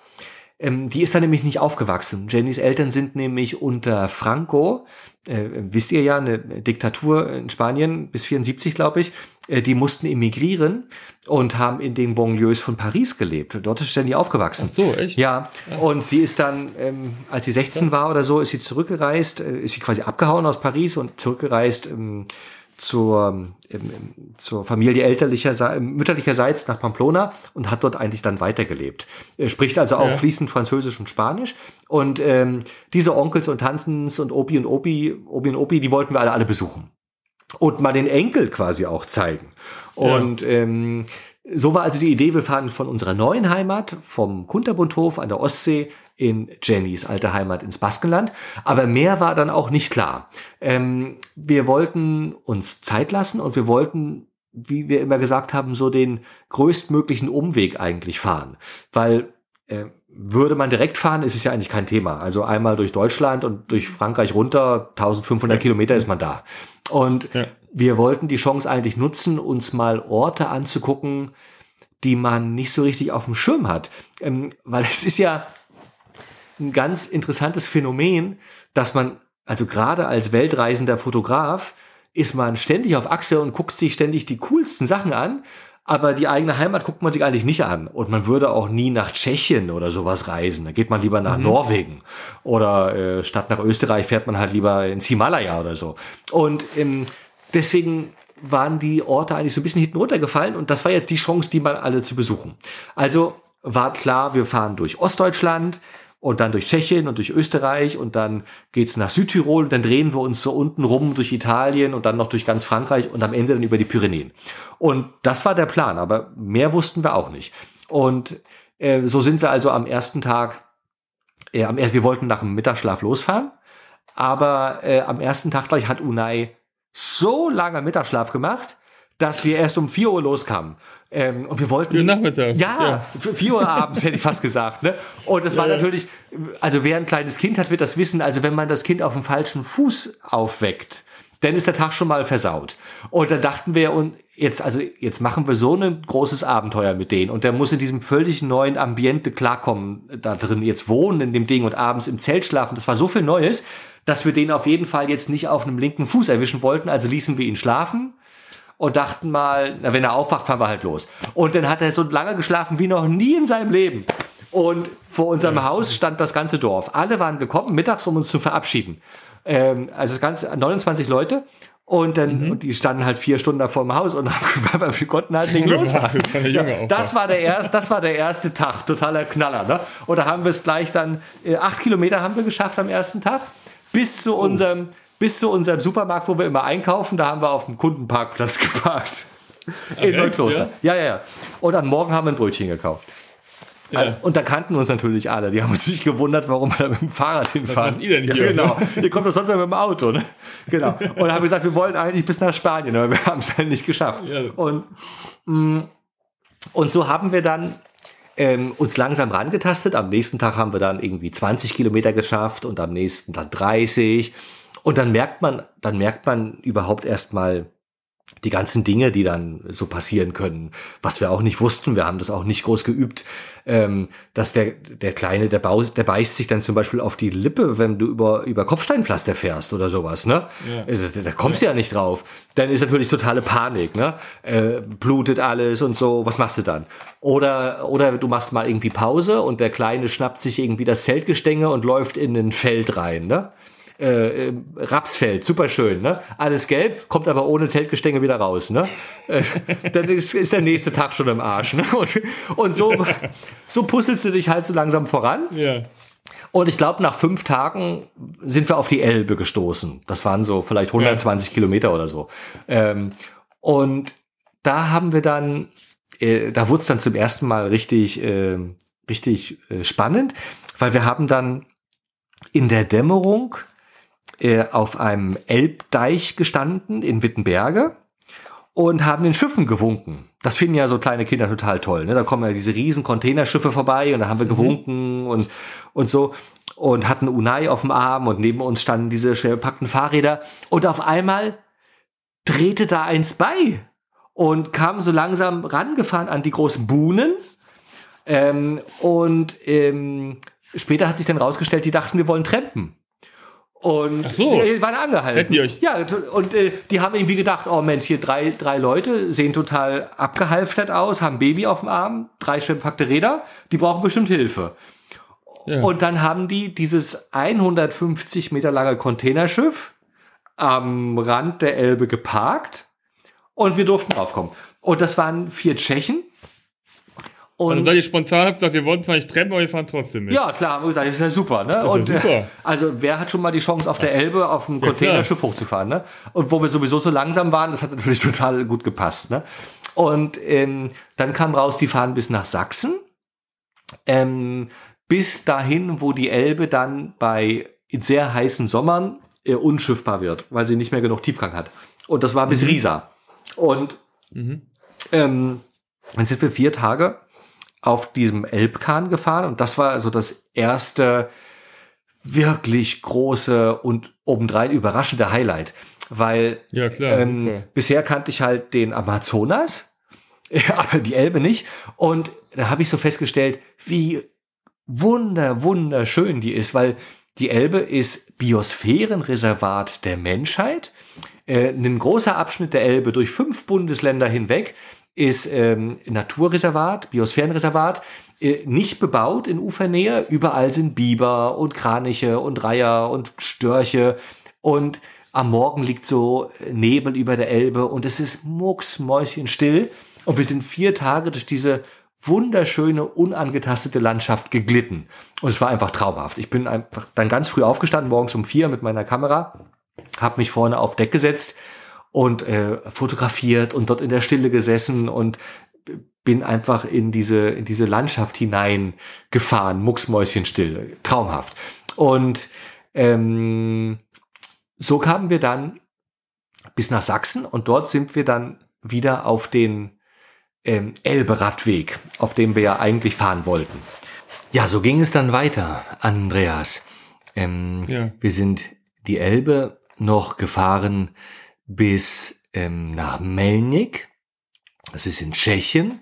Ähm, die ist da nämlich nicht aufgewachsen. Jennys Eltern sind nämlich unter Franco, äh, wisst ihr ja, eine Diktatur in Spanien bis 74, glaube ich. Äh, die mussten emigrieren und haben in den Banlieues von Paris gelebt. Dort ist Jenny aufgewachsen. Ach so, echt? Ja, und sie ist dann, ähm, als sie 16 war oder so, ist sie zurückgereist, äh, ist sie quasi abgehauen aus Paris und zurückgereist ähm, zur, ähm, zur Familie elterlicher, mütterlicherseits nach Pamplona und hat dort eigentlich dann weitergelebt. Er spricht also auch Ja. fließend Französisch und Spanisch. Und ähm, diese Onkels und Tantens und Opi und Opi, Obi und Opi, die wollten wir alle, alle besuchen. Und mal den Enkel quasi auch zeigen. Und ähm, so war also die Idee, wir fahren von unserer neuen Heimat, vom Kunterbundhof an der Ostsee in Jennys alte Heimat ins Baskenland. Aber mehr war dann auch nicht klar. Ähm, wir wollten uns Zeit lassen und wir wollten, wie wir immer gesagt haben, so den größtmöglichen Umweg eigentlich fahren. Weil äh, würde man direkt fahren, ist es ja eigentlich kein Thema. Also einmal durch Deutschland und durch Frankreich runter, 1500 Kilometer ist man da. Und Ja. wir wollten die Chance eigentlich nutzen, uns mal Orte anzugucken, die man nicht so richtig auf dem Schirm hat. Ähm, weil es ist ja ein ganz interessantes Phänomen, dass man, also gerade als weltreisender Fotograf, ist man ständig auf Achse und guckt sich ständig die coolsten Sachen an, aber die eigene Heimat guckt man sich eigentlich nicht an. Und man würde auch nie nach Tschechien oder sowas reisen. Da geht man lieber nach Norwegen. Oder äh, statt nach Österreich fährt man halt lieber ins Himalaya oder so. Und ähm, deswegen waren die Orte eigentlich so ein bisschen hinten runtergefallen und das war jetzt die Chance, die mal alle zu besuchen. Also war klar, wir fahren durch Ostdeutschland und dann durch Tschechien und durch Österreich und dann geht's nach Südtirol und dann drehen wir uns so unten rum durch Italien und dann noch durch ganz Frankreich und am Ende dann über die Pyrenäen. Und das war der Plan, aber mehr wussten wir auch nicht. Und äh, so sind wir also am ersten Tag, äh, am, wir wollten nach dem Mittagsschlaf losfahren, aber äh, am ersten Tag gleich hat Unai so lange Mittagsschlaf gemacht, dass wir erst um 4 Uhr loskamen. Ähm, und wir wollten. Vier nachmittags. Ja, ja. 4 Uhr abends hätte ich fast gesagt. Ne? Und das war ja, natürlich, also wer ein kleines Kind hat, wird das wissen. Also wenn man das Kind auf dem falschen Fuß aufweckt, dann ist der Tag schon mal versaut. Und dann dachten wir, und jetzt, also jetzt machen wir so ein großes Abenteuer mit denen. Und der muss in diesem völlig neuen Ambiente klarkommen, da drin jetzt wohnen in dem Ding und abends im Zelt schlafen. Das war so viel Neues, dass wir den auf jeden Fall jetzt nicht auf einem linken Fuß erwischen wollten. Also ließen wir ihn schlafen und dachten mal, na, wenn er aufwacht, fahren wir halt los. Und dann hat er so lange geschlafen wie noch nie in seinem Leben. Und vor unserem ja. Haus stand das ganze Dorf. Alle waren gekommen, mittags, um uns zu verabschieden. Ähm, also das ganze 29 Leute. Und dann, mhm. und die standen halt vier Stunden da vor dem Haus und haben, wir konnten halt nicht losfahren. Das, das war der erste, das war der erste Tag, totaler Knaller, ne? Und da haben wir es gleich dann, äh, acht Kilometer haben wir geschafft am ersten Tag, bis zu oh. unserem, bis zu unserem Supermarkt, wo wir immer einkaufen. Da haben wir auf dem Kundenparkplatz geparkt. Ach, in Neukloster. Ja? ja, ja, ja. Und am Morgen haben wir ein Brötchen gekauft. Ja. Und da kannten uns natürlich alle. Die haben uns nicht gewundert, warum wir da mit dem Fahrrad hinfahren. Was macht ihr denn hier? Ja, genau. ihr kommt doch sonst immer mit dem Auto. Ne? Genau. Und haben gesagt, wir wollen eigentlich bis nach Spanien, aber wir haben es halt nicht geschafft. Ja. Und, mm, und so haben wir dann ähm, uns langsam rangetastet. Am nächsten Tag haben wir dann irgendwie 20 Kilometer geschafft und am nächsten dann 30. Und dann merkt man, dann merkt man überhaupt erstmal die ganzen Dinge, die dann so passieren können, was wir auch nicht wussten, wir haben das auch nicht groß geübt, ähm, dass der, der Kleine, der, Bau, der beißt sich dann zum Beispiel auf die Lippe, wenn du über, über Kopfsteinpflaster fährst oder sowas, ne? Ja. Äh, da, da kommst du ja. ja nicht drauf. Dann ist natürlich totale Panik, ne? Äh, blutet alles und so, was machst du dann? Oder, oder du machst mal irgendwie Pause und der Kleine schnappt sich irgendwie das Zeltgestänge und läuft in ein Feld rein, ne? Äh, Rapsfeld, super schön, ne? Alles gelb, kommt aber ohne Zeltgestänge wieder raus, ne? Äh, dann ist, ist, der nächste Tag schon im Arsch, ne? Und, und so, so puzzelst du dich halt so langsam voran. Ja. Und ich glaube, nach fünf Tagen sind wir auf die Elbe gestoßen. Das waren so vielleicht 120 ja. Kilometer oder so. Ähm, und da haben wir dann, äh, da wurde es dann zum ersten Mal richtig, äh, richtig äh, spannend, weil wir haben dann in der Dämmerung äh, auf einem Elbdeich gestanden in Wittenberge und haben den Schiffen gewunken. Das finden ja so kleine Kinder total toll. Ne? Da kommen ja diese riesen Containerschiffe vorbei und da haben wir mhm. gewunken und, und so und hatten Unai auf dem Arm und neben uns standen diese schwer bepackten Fahrräder und auf einmal drehte da eins bei und kam so langsam rangefahren an die großen Buhnen ähm, und ähm, später hat sich dann rausgestellt, die dachten, wir wollen trampen. Und Ach so. die waren angehalten. Hätten die euch? Ja, und äh, die haben irgendwie gedacht, oh Mensch, hier drei, drei Leute sehen total abgehalftert aus, haben Baby auf dem Arm, drei schwer bepackte Räder, die brauchen bestimmt Hilfe. Ja. Und dann haben die dieses 150 Meter lange Containerschiff am Rand der Elbe geparkt und wir durften draufkommen. Und das waren vier Tschechen und dann seid ihr spontan, habt gesagt, wir wollten zwar nicht trennen, aber wir fahren trotzdem mit. Ja, klar, haben wir gesagt, das ist ja super, ne? Das ist und, super. also, wer hat schon mal die Chance, auf der Elbe auf einem ja, Containerschiff hochzufahren, ne? Und wo wir sowieso so langsam waren, das hat natürlich total gut gepasst, ne? Und ähm, dann kam raus, die fahren bis nach Sachsen, ähm, bis dahin, wo die Elbe dann bei sehr heißen Sommern äh, unschiffbar wird, weil sie nicht mehr genug Tiefgang hat. Und das war bis mhm. Riesa. Und mhm. ähm, dann sind wir vier Tage auf diesem Elbkahn gefahren und das war also das erste wirklich große und obendrein überraschende Highlight, weil ja, klar, ähm, bisher kannte ich halt den Amazonas, aber die Elbe nicht und da habe ich so festgestellt, wie wunder wunderschön die ist, weil die Elbe ist Biosphärenreservat der Menschheit, äh, ein großer Abschnitt der Elbe durch fünf Bundesländer hinweg ist ähm, Naturreservat, Biosphärenreservat, äh, nicht bebaut in Ufernähe. Überall sind Biber und Kraniche und Reiher und Störche. Und am Morgen liegt so Nebel über der Elbe und es ist mucksmäuschenstill. Und wir sind vier Tage durch diese wunderschöne, unangetastete Landschaft geglitten. Und es war einfach traumhaft. Ich bin einfach dann ganz früh aufgestanden, morgens um vier mit meiner Kamera, habe mich vorne auf Deck gesetzt und äh, fotografiert und dort in der Stille gesessen und bin einfach in diese, in diese Landschaft hineingefahren, mucksmäuschenstill, traumhaft. Und ähm, so kamen wir dann bis nach Sachsen und dort sind wir dann wieder auf den ähm, Elbe-Radweg, auf dem wir ja eigentlich fahren wollten. Ja, so ging es dann weiter, Andreas. Ähm, ja. Wir sind die Elbe noch gefahren bis ähm, nach Melnik. Das ist in Tschechien.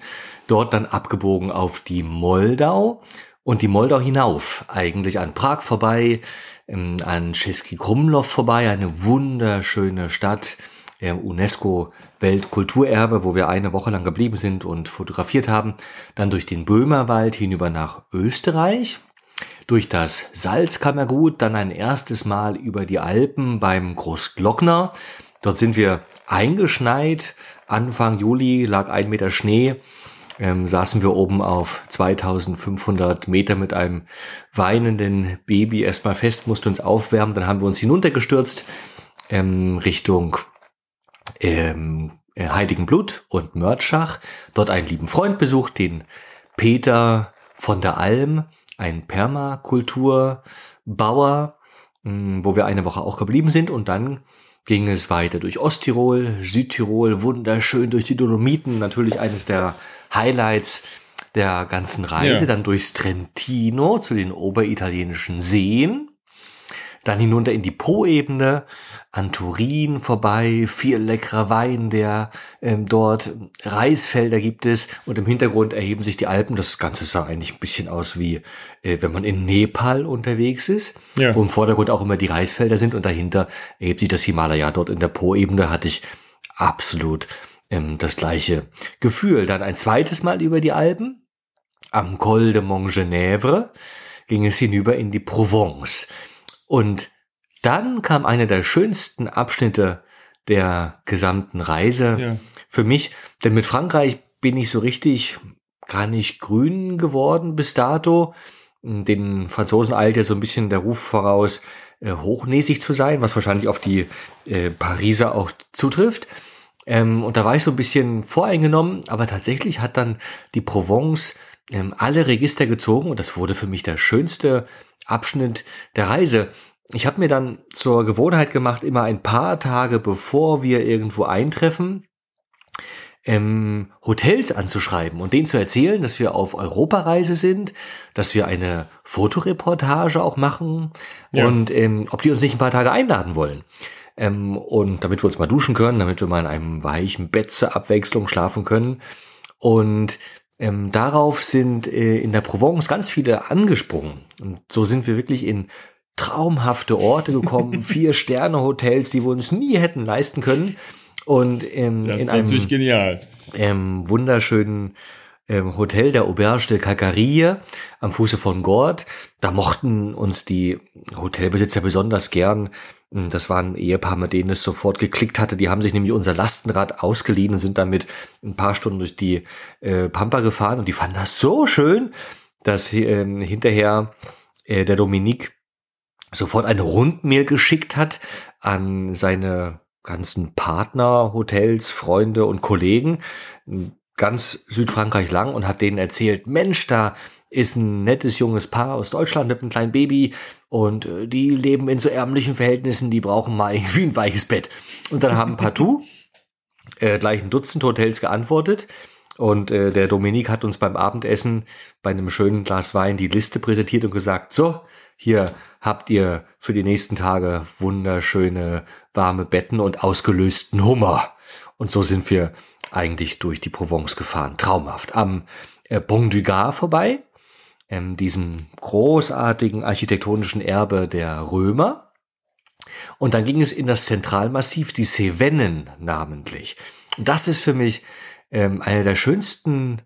Dort dann abgebogen auf die Moldau und die Moldau hinauf, eigentlich an Prag vorbei, ähm, an Český Krumlov vorbei, eine wunderschöne Stadt, äh, UNESCO Weltkulturerbe, wo wir eine Woche lang geblieben sind und fotografiert haben, dann durch den Böhmerwald hinüber nach Österreich, durch das Salzkammergut, dann ein erstes Mal über die Alpen beim Großglockner. Dort sind wir eingeschneit. Anfang Juli lag ein Meter Schnee. Ähm, saßen wir oben auf 2500 Meter mit einem weinenden Baby erstmal fest, mussten uns aufwärmen, dann haben wir uns hinuntergestürzt ähm, Richtung ähm, äh, Heiligen Blut und Mörtschach, dort einen lieben Freund besucht, den Peter von der Alm, ein Permakulturbauer, hm, wo wir eine Woche auch geblieben sind und dann ging es weiter durch Osttirol, Südtirol, wunderschön durch die Dolomiten, natürlich eines der Highlights der ganzen Reise, ja. dann durchs Trentino zu den oberitalienischen Seen, dann hinunter in die Po-Ebene, an Turin vorbei, viel leckerer Wein, der ähm, dort Reisfelder gibt es und im Hintergrund erheben sich die Alpen. Das Ganze sah eigentlich ein bisschen aus wie, äh, wenn man in Nepal unterwegs ist, ja. wo im Vordergrund auch immer die Reisfelder sind und dahinter erhebt sich das Himalaya. Dort in der Po-Ebene hatte ich absolut ähm, das gleiche Gefühl. Dann ein zweites Mal über die Alpen, am Col de Montgenèvre ging es hinüber in die Provence. Und dann kam einer der schönsten Abschnitte der gesamten Reise ja. für mich, denn mit Frankreich bin ich so richtig gar nicht grün geworden bis dato. Den Franzosen eilt ja so ein bisschen der Ruf voraus, äh, hochnäsig zu sein, was wahrscheinlich auf die äh, Pariser auch zutrifft. Ähm, und da war ich so ein bisschen voreingenommen, aber tatsächlich hat dann die Provence ähm, alle Register gezogen und das wurde für mich der schönste Abschnitt der Reise. Ich habe mir dann zur Gewohnheit gemacht, immer ein paar Tage bevor wir irgendwo eintreffen, ähm, Hotels anzuschreiben und denen zu erzählen, dass wir auf Europareise sind, dass wir eine Fotoreportage auch machen ja. und ähm, ob die uns nicht ein paar Tage einladen wollen. Ähm, und damit wir uns mal duschen können, damit wir mal in einem weichen Bett zur Abwechslung schlafen können. Und ähm, darauf sind äh, in der Provence ganz viele angesprungen. Und so sind wir wirklich in traumhafte Orte gekommen, vier Sterne Hotels, die wir uns nie hätten leisten können. Und ähm, das in ist einem genial. Ähm, wunderschönen ähm, Hotel der Auberge de Cacarie am Fuße von Gord. Da mochten uns die Hotelbesitzer besonders gern. Das war ein Ehepaar, mit denen es sofort geklickt hatte. Die haben sich nämlich unser Lastenrad ausgeliehen und sind damit ein paar Stunden durch die äh, Pampa gefahren und die fanden das so schön, dass äh, hinterher äh, der Dominik sofort eine Rundmail geschickt hat an seine ganzen Partner, Hotels, Freunde und Kollegen, ganz Südfrankreich lang und hat denen erzählt, Mensch, da ist ein nettes junges Paar aus Deutschland mit einem kleinen Baby und äh, die leben in so ärmlichen Verhältnissen, die brauchen mal irgendwie ein weiches Bett. Und dann haben partout äh, gleich ein Dutzend Hotels geantwortet und äh, der Dominik hat uns beim Abendessen bei einem schönen Glas Wein die Liste präsentiert und gesagt, so, hier habt ihr für die nächsten Tage wunderschöne warme Betten und ausgelösten Hummer. Und so sind wir eigentlich durch die Provence gefahren. Traumhaft. Am äh, Pont du Gard vorbei, ähm, diesem großartigen architektonischen Erbe der Römer. Und dann ging es in das Zentralmassiv, die Cevennen namentlich. Und das ist für mich ähm, eine der schönsten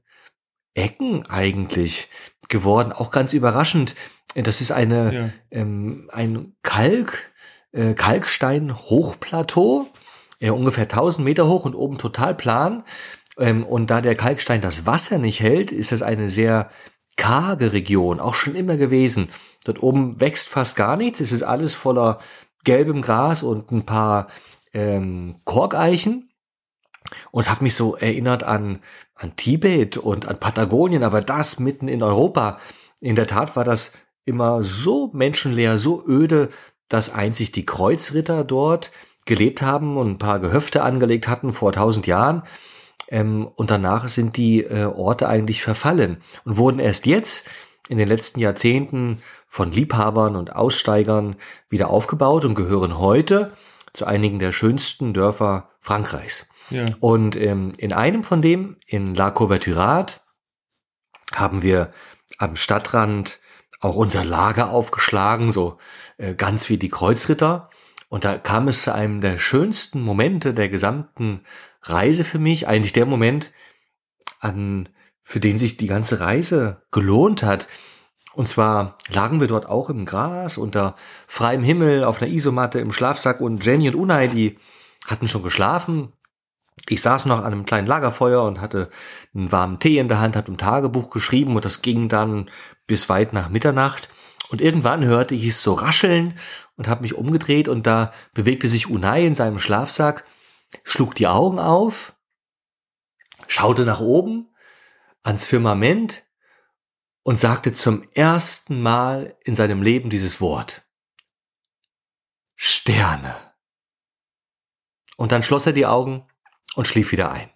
Ecken eigentlich geworden. Auch ganz überraschend. Das ist eine, ja. ähm, ein Kalk, äh, Kalkstein-Hochplateau, äh, ungefähr 1000 Meter hoch und oben total plan. Ähm, und da der Kalkstein das Wasser nicht hält, ist das eine sehr karge Region, auch schon immer gewesen. Dort oben wächst fast gar nichts. Es ist alles voller gelbem Gras und ein paar ähm, Korkeichen. Und es hat mich so erinnert an, an Tibet und an Patagonien, aber das mitten in Europa. In der Tat war das immer so menschenleer, so öde, dass einzig die Kreuzritter dort gelebt haben und ein paar Gehöfte angelegt hatten vor tausend Jahren. Ähm, und danach sind die äh, Orte eigentlich verfallen und wurden erst jetzt in den letzten Jahrzehnten von Liebhabern und Aussteigern wieder aufgebaut und gehören heute zu einigen der schönsten Dörfer Frankreichs. Ja. Und ähm, in einem von dem, in La Couverturat, haben wir am Stadtrand auch unser Lager aufgeschlagen, so äh, ganz wie die Kreuzritter. Und da kam es zu einem der schönsten Momente der gesamten Reise für mich, eigentlich der Moment, an, für den sich die ganze Reise gelohnt hat. Und zwar lagen wir dort auch im Gras unter freiem Himmel auf einer Isomatte im Schlafsack und Jenny und Unai, die hatten schon geschlafen. Ich saß noch an einem kleinen Lagerfeuer und hatte einen warmen Tee in der Hand, hatte ein Tagebuch geschrieben und das ging dann bis weit nach Mitternacht. Und irgendwann hörte ich es so rascheln und habe mich umgedreht und da bewegte sich Unai in seinem Schlafsack, schlug die Augen auf, schaute nach oben ans Firmament und sagte zum ersten Mal in seinem Leben dieses Wort. Sterne. Und dann schloss er die Augen und schlief wieder ein.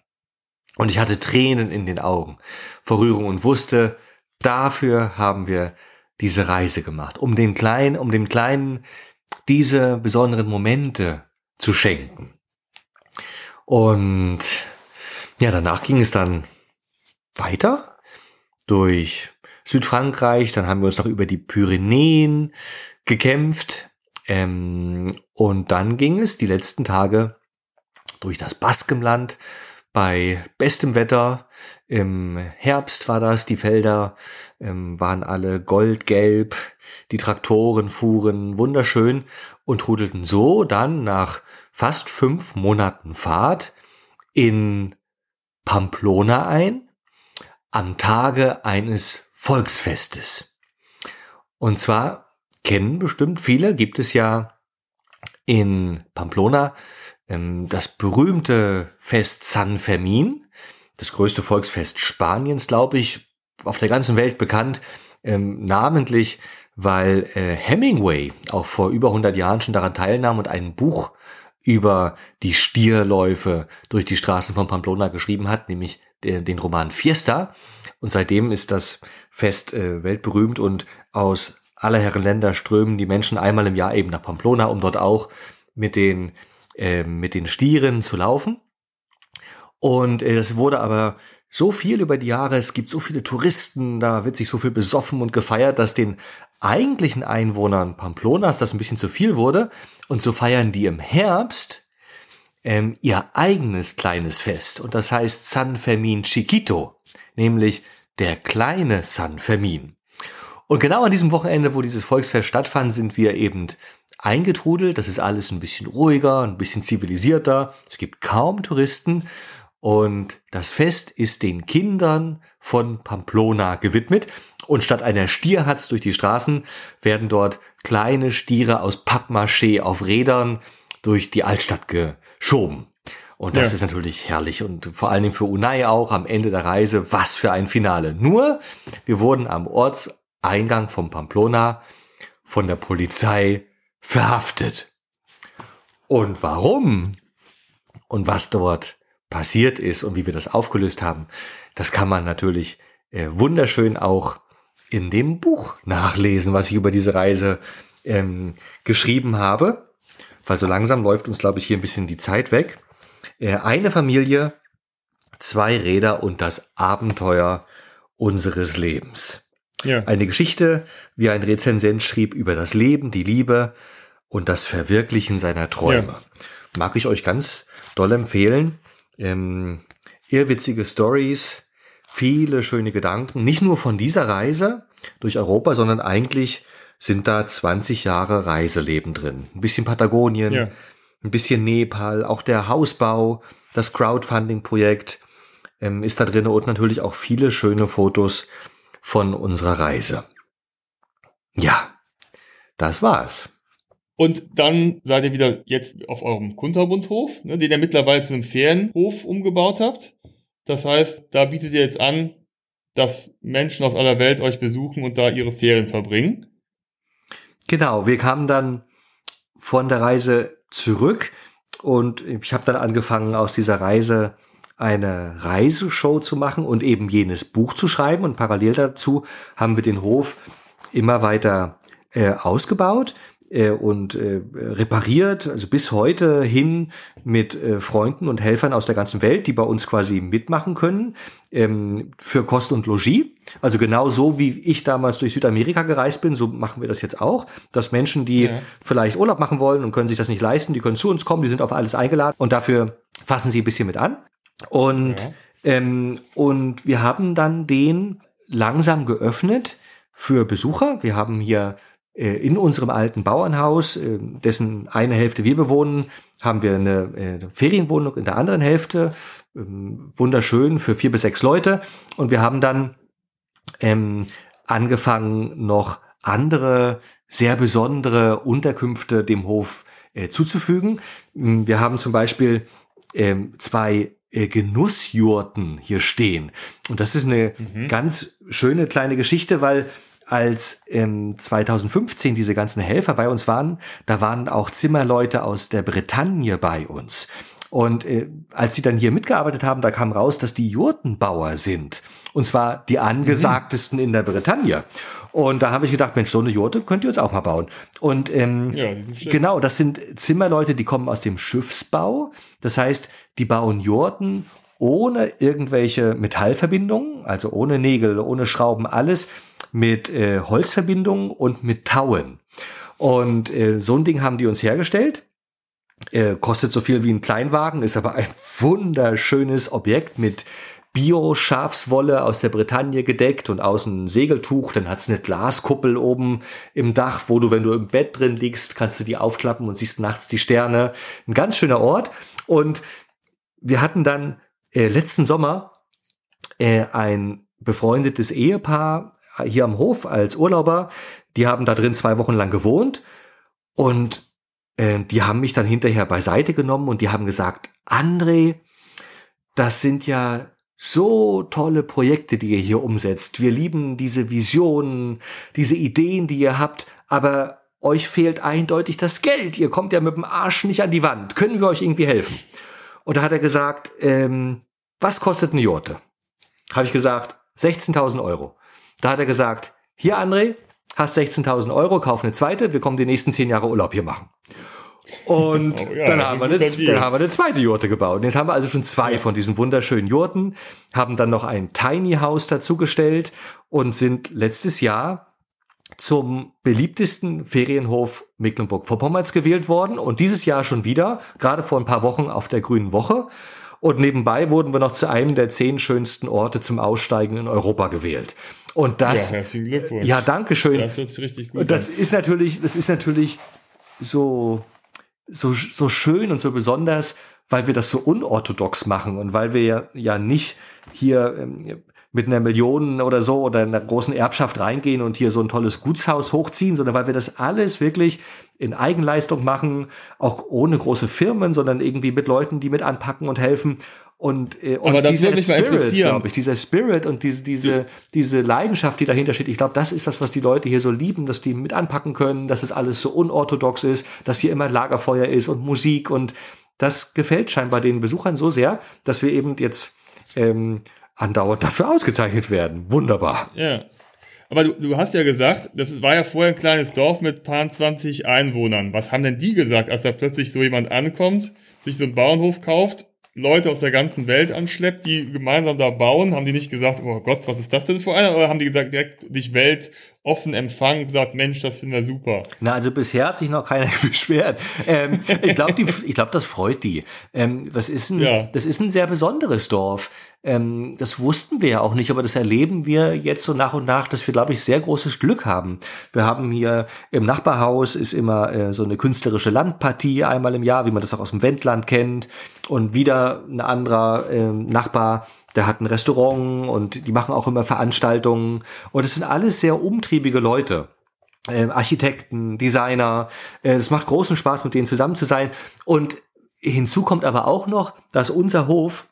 Und ich hatte Tränen in den Augen vor Rührung und wusste, dafür haben wir diese Reise gemacht, um den kleinen, um dem kleinen diese besonderen Momente zu schenken. Und ja, danach ging es dann weiter durch Südfrankreich, dann haben wir uns noch über die Pyrenäen gekämpft. Ähm, und dann ging es die letzten Tage durch das Baskenland. Bei bestem Wetter. Im Herbst war das, die Felder ähm, waren alle goldgelb, die Traktoren fuhren wunderschön und trudelten so dann nach fast fünf Monaten Fahrt in Pamplona ein, am Tage eines Volksfestes. Und zwar kennen bestimmt viele, gibt es ja in Pamplona ähm, das berühmte Fest San Fermin, das größte Volksfest Spaniens, glaube ich, auf der ganzen Welt bekannt, ähm, namentlich, weil äh, Hemingway auch vor über 100 Jahren schon daran teilnahm und ein Buch über die Stierläufe durch die Straßen von Pamplona geschrieben hat, nämlich den, den Roman Fiesta. Und seitdem ist das Fest äh, weltberühmt und aus aller Herren Länder strömen die Menschen einmal im Jahr eben nach Pamplona, um dort auch mit den äh, mit den Stieren zu laufen. Und äh, es wurde aber so viel über die Jahre, es gibt so viele Touristen, da wird sich so viel besoffen und gefeiert, dass den eigentlichen Einwohnern Pamplonas das ein bisschen zu viel wurde. Und so feiern die im Herbst ähm, ihr eigenes kleines Fest. Und das heißt San Fermin Chiquito, nämlich der kleine San Fermin. Und genau an diesem Wochenende, wo dieses Volksfest stattfand, sind wir eben eingetrudelt. Das ist alles ein bisschen ruhiger, ein bisschen zivilisierter. Es gibt kaum Touristen. Und das Fest ist den Kindern von Pamplona gewidmet. Und statt einer Stierhatz durch die Straßen werden dort kleine Stiere aus Pappmaché auf Rädern durch die Altstadt geschoben. Und das ja. ist natürlich herrlich und vor allen Dingen für Unai auch am Ende der Reise. Was für ein Finale. Nur, wir wurden am Ortseingang von Pamplona von der Polizei verhaftet. Und warum und was dort passiert ist und wie wir das aufgelöst haben, das kann man natürlich äh, wunderschön auch in dem Buch nachlesen, was ich über diese Reise ähm, geschrieben habe. Weil so langsam läuft uns, glaube ich, hier ein bisschen die Zeit weg. Äh, eine Familie, zwei Räder und das Abenteuer unseres Lebens. Ja. Eine Geschichte, wie ein Rezensent schrieb, über das Leben, die Liebe und das Verwirklichen seiner Träume. Ja. Mag ich euch ganz doll empfehlen. Ähm, irrwitzige Stories, viele schöne Gedanken, nicht nur von dieser Reise durch Europa, sondern eigentlich sind da 20 Jahre Reiseleben drin. Ein bisschen Patagonien, ja. ein bisschen Nepal, auch der Hausbau, das Crowdfunding-Projekt ähm, ist da drin und natürlich auch viele schöne Fotos von unserer Reise. Ja, das war's. Und dann seid ihr wieder jetzt auf eurem Kunterbundhof, ne, den ihr mittlerweile zu einem Ferienhof umgebaut habt. Das heißt, da bietet ihr jetzt an, dass Menschen aus aller Welt euch besuchen und da ihre Ferien verbringen. Genau, wir kamen dann von der Reise zurück und ich habe dann angefangen, aus dieser Reise eine Reiseshow zu machen und eben jenes Buch zu schreiben. Und parallel dazu haben wir den Hof immer weiter äh, ausgebaut äh, und äh, repariert, also bis heute hin mit äh, Freunden und Helfern aus der ganzen Welt, die bei uns quasi mitmachen können ähm, für Kost und Logis. Also genau so, wie ich damals durch Südamerika gereist bin, so machen wir das jetzt auch, dass Menschen, die ja. vielleicht Urlaub machen wollen und können sich das nicht leisten, die können zu uns kommen, die sind auf alles eingeladen und dafür fassen sie ein bisschen mit an. Und, ja. ähm, und wir haben dann den langsam geöffnet für Besucher. Wir haben hier in unserem alten Bauernhaus, äh, dessen eine Hälfte wir bewohnen, haben wir eine äh, Ferienwohnung in der anderen Hälfte. Ähm, wunderschön für vier bis sechs Leute. Und wir haben dann ähm, angefangen, noch andere sehr besondere Unterkünfte dem Hof äh, zuzufügen. Wir haben zum Beispiel ähm, zwei äh, Genussjurten hier stehen. Und das ist eine mhm. ganz schöne kleine Geschichte, weil als ähm, 2015 diese ganzen Helfer bei uns waren, da waren auch Zimmerleute aus der Bretagne bei uns. Und äh, als sie dann hier mitgearbeitet haben, da kam raus, dass die Jurtenbauer sind. Und zwar die angesagtesten mhm. in der Bretagne. Und da habe ich gedacht, Mensch, so eine Jurte könnt ihr uns auch mal bauen. Und ähm, ja, genau, das sind Zimmerleute, die kommen aus dem Schiffsbau. Das heißt, die bauen Jurten ohne irgendwelche Metallverbindungen, also ohne Nägel, ohne Schrauben, alles mit äh, Holzverbindungen und mit Tauen. Und äh, so ein Ding haben die uns hergestellt. Äh, kostet so viel wie ein Kleinwagen, ist aber ein wunderschönes Objekt mit Bio-Schafswolle aus der Bretagne gedeckt und außen ein Segeltuch. Dann hat's eine Glaskuppel oben im Dach, wo du, wenn du im Bett drin liegst, kannst du die aufklappen und siehst nachts die Sterne. Ein ganz schöner Ort. Und wir hatten dann äh, letzten Sommer äh, ein befreundetes Ehepaar hier am Hof als Urlauber. Die haben da drin zwei Wochen lang gewohnt und äh, die haben mich dann hinterher beiseite genommen und die haben gesagt, André, das sind ja so tolle Projekte, die ihr hier umsetzt. Wir lieben diese Visionen, diese Ideen, die ihr habt, aber euch fehlt eindeutig das Geld. Ihr kommt ja mit dem Arsch nicht an die Wand. Können wir euch irgendwie helfen? Und da hat er gesagt, ähm, was kostet eine Jurte? Habe ich gesagt, 16.000 Euro. Da hat er gesagt, hier André, hast 16.000 Euro, kauf eine zweite, wir kommen die nächsten zehn Jahre Urlaub hier machen. Und oh, ja, dann, haben wir eine, dann haben wir eine zweite Jurte gebaut. Und jetzt haben wir also schon zwei ja. von diesen wunderschönen Jurten, haben dann noch ein Tiny House dazugestellt und sind letztes Jahr zum beliebtesten Ferienhof Mecklenburg-Vorpommerns gewählt worden und dieses Jahr schon wieder, gerade vor ein paar Wochen auf der Grünen Woche. Und nebenbei wurden wir noch zu einem der zehn schönsten Orte zum Aussteigen in Europa gewählt. Und das, ja, herzlichen Glückwunsch. Ja, danke schön. Das wird richtig gut. Und das an. ist natürlich, das ist natürlich so, so, so schön und so besonders, weil wir das so unorthodox machen und weil wir ja, ja nicht hier ähm, mit einer Million oder so oder einer großen Erbschaft reingehen und hier so ein tolles Gutshaus hochziehen, sondern weil wir das alles wirklich in Eigenleistung machen, auch ohne große Firmen, sondern irgendwie mit Leuten, die mit anpacken und helfen. Und, äh, und dieser Spirit, glaube ich, dieser Spirit und diese, diese, diese Leidenschaft, die dahinter steht, ich glaube, das ist das, was die Leute hier so lieben, dass die mit anpacken können, dass es alles so unorthodox ist, dass hier immer Lagerfeuer ist und Musik. Und das gefällt scheinbar den Besuchern so sehr, dass wir eben jetzt ähm, andauernd dafür ausgezeichnet werden. Wunderbar. Ja. Aber du, du hast ja gesagt, das war ja vorher ein kleines Dorf mit paar 20 Einwohnern. Was haben denn die gesagt, als da plötzlich so jemand ankommt, sich so einen Bauernhof kauft, Leute aus der ganzen Welt anschleppt, die gemeinsam da bauen? Haben die nicht gesagt, oh Gott, was ist das denn für einer? Oder haben die gesagt, direkt dich Welt offen empfangen, gesagt, Mensch, das finden wir super. Na, also bisher hat sich noch keiner beschwert. Ähm, ich glaube, ich glaube, das freut die. Ähm, das ist ein, ja. das ist ein sehr besonderes Dorf. Ähm, das wussten wir ja auch nicht, aber das erleben wir jetzt so nach und nach, dass wir, glaube ich, sehr großes Glück haben. Wir haben hier im Nachbarhaus ist immer äh, so eine künstlerische Landpartie einmal im Jahr, wie man das auch aus dem Wendland kennt. Und wieder ein anderer äh, Nachbar der hat ein Restaurant und die machen auch immer Veranstaltungen. Und es sind alles sehr umtriebige Leute. äh, Architekten, Designer. Äh, es macht großen Spaß, mit denen zusammen zu sein. Und hinzu kommt aber auch noch, dass unser Hof,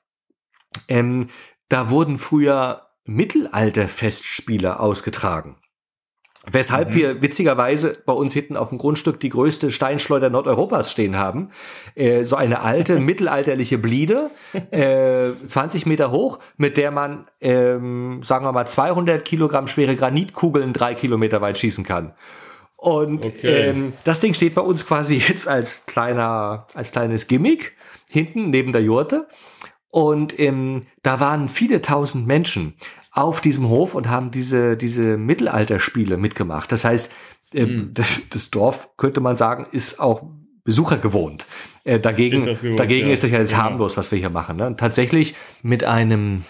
ähm, da wurden früher Mittelalter-Festspiele ausgetragen. Weshalb mhm. wir witzigerweise bei uns hinten auf dem Grundstück die größte Steinschleuder Nordeuropas stehen haben. Äh, so eine alte mittelalterliche Bliede, äh, 20 Meter hoch, mit der man, ähm, sagen wir mal, 200 Kilogramm schwere Granitkugeln drei Kilometer weit schießen kann. Und okay. ähm, das Ding steht bei uns quasi jetzt als kleiner, als kleines Gimmick hinten neben der Jurte. Und ähm, da waren viele tausend Menschen auf diesem Hof und haben diese, diese Mittelalterspiele mitgemacht. Das heißt, äh, mhm. das, das, Dorf, könnte man sagen, ist auch Besucher gewohnt. Äh, dagegen ist, gewohnt, dagegen ja. ist das ja jetzt genau. harmlos, was wir hier machen. Ne? Und tatsächlich mit einem,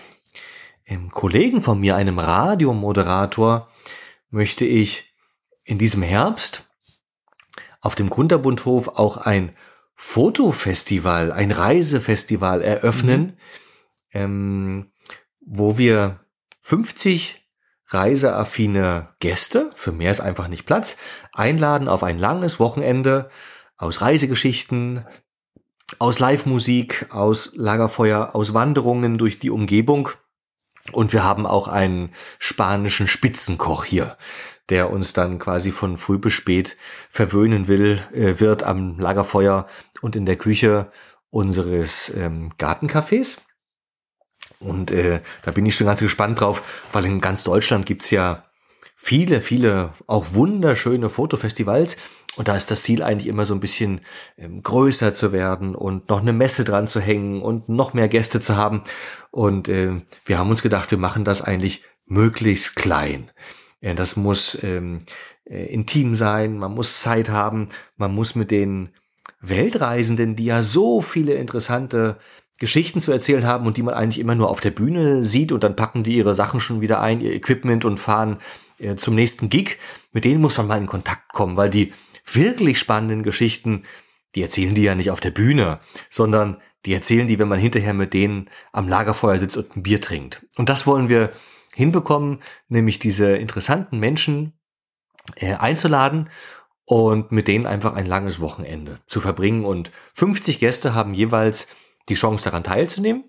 einem Kollegen von mir, einem Radiomoderator, möchte ich in diesem Herbst auf dem Kunterbundhof auch ein Fotofestival, ein Reisefestival eröffnen, mhm. ähm, wo wir 50 reiseaffine Gäste, für mehr ist einfach nicht Platz, einladen auf ein langes Wochenende aus Reisegeschichten, aus Live-Musik, aus Lagerfeuer, aus Wanderungen durch die Umgebung. Und wir haben auch einen spanischen Spitzenkoch hier, der uns dann quasi von früh bis spät verwöhnen will, äh, wird am Lagerfeuer und in der Küche unseres ähm, Gartencafés. Und äh, da bin ich schon ganz gespannt drauf, weil in ganz Deutschland gibt's ja viele, viele auch wunderschöne Fotofestivals. Und da ist das Ziel eigentlich immer so ein bisschen ähm, größer zu werden und noch eine Messe dran zu hängen und noch mehr Gäste zu haben. Und äh, wir haben uns gedacht, wir machen das eigentlich möglichst klein. Das muss ähm, äh, intim sein, man muss Zeit haben, man muss mit den Weltreisenden, die ja so viele interessante Geschichten zu erzählen haben und die man eigentlich immer nur auf der Bühne sieht und dann packen die ihre Sachen schon wieder ein, ihr Equipment und fahren äh, zum nächsten Gig. Mit denen muss man mal in Kontakt kommen, weil die wirklich spannenden Geschichten, die erzählen die ja nicht auf der Bühne, sondern die erzählen die, wenn man hinterher mit denen am Lagerfeuer sitzt und ein Bier trinkt. Und das wollen wir hinbekommen, nämlich diese interessanten Menschen äh, einzuladen und mit denen einfach ein langes Wochenende zu verbringen. Und 50 Gäste haben jeweils die Chance daran teilzunehmen.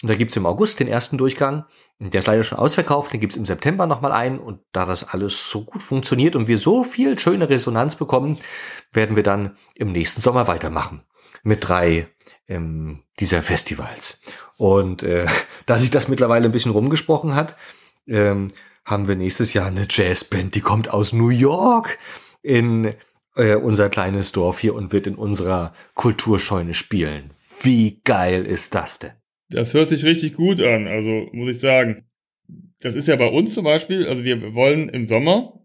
Und da gibt's im August den ersten Durchgang. Der ist leider schon ausverkauft, den gibt's im September nochmal ein. Und da das alles so gut funktioniert und wir so viel schöne Resonanz bekommen, werden wir dann im nächsten Sommer weitermachen mit drei ähm, dieser Festivals. Und äh, da sich das mittlerweile ein bisschen rumgesprochen hat, ähm, haben wir nächstes Jahr eine Jazzband, die kommt aus New York in äh, unser kleines Dorf hier und wird in unserer Kulturscheune spielen. Wie geil ist das denn? Das hört sich richtig gut an, also muss ich sagen. Das ist ja bei uns zum Beispiel, also wir wollen im Sommer,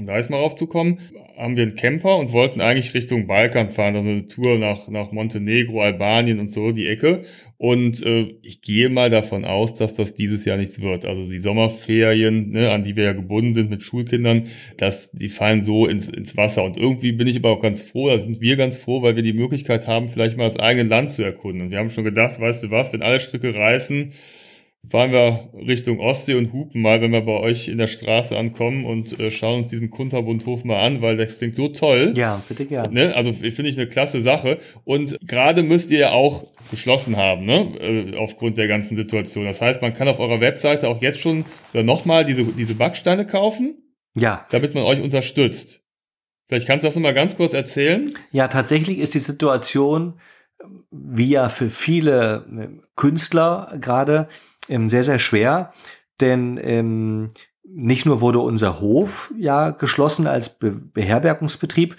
um da jetzt mal raufzukommen, haben wir einen Camper und wollten eigentlich Richtung Balkan fahren, also eine Tour nach, nach Montenegro, Albanien und so, die Ecke. Und äh, ich gehe mal davon aus, dass das dieses Jahr nichts wird. Also die Sommerferien, ne, an die wir ja gebunden sind mit Schulkindern, dass die fallen so ins, ins Wasser. Und irgendwie bin ich aber auch ganz froh, da sind wir ganz froh, weil wir die Möglichkeit haben, vielleicht mal das eigene Land zu erkunden. Und wir haben schon gedacht, weißt du was, wenn alle Stricke reißen, fahren wir Richtung Ostsee und hupen mal, wenn wir bei euch in der Straße ankommen und äh, schauen uns diesen Kunterbundhof mal an, weil das klingt so toll. Ja, bitte gerne. Ne? Also finde ich eine klasse Sache. Und gerade müsst ihr ja auch geschlossen haben, ne? Äh, aufgrund der ganzen Situation. Das heißt, man kann auf eurer Webseite auch jetzt schon oder nochmal diese, diese Backsteine kaufen. Ja. Damit man euch unterstützt. Vielleicht kannst du das nochmal ganz kurz erzählen. Ja, tatsächlich ist die Situation, wie ja für viele äh, Künstler gerade, ähm, sehr, sehr schwer, denn ähm, nicht nur wurde unser Hof ja geschlossen als Be Beherbergungsbetrieb,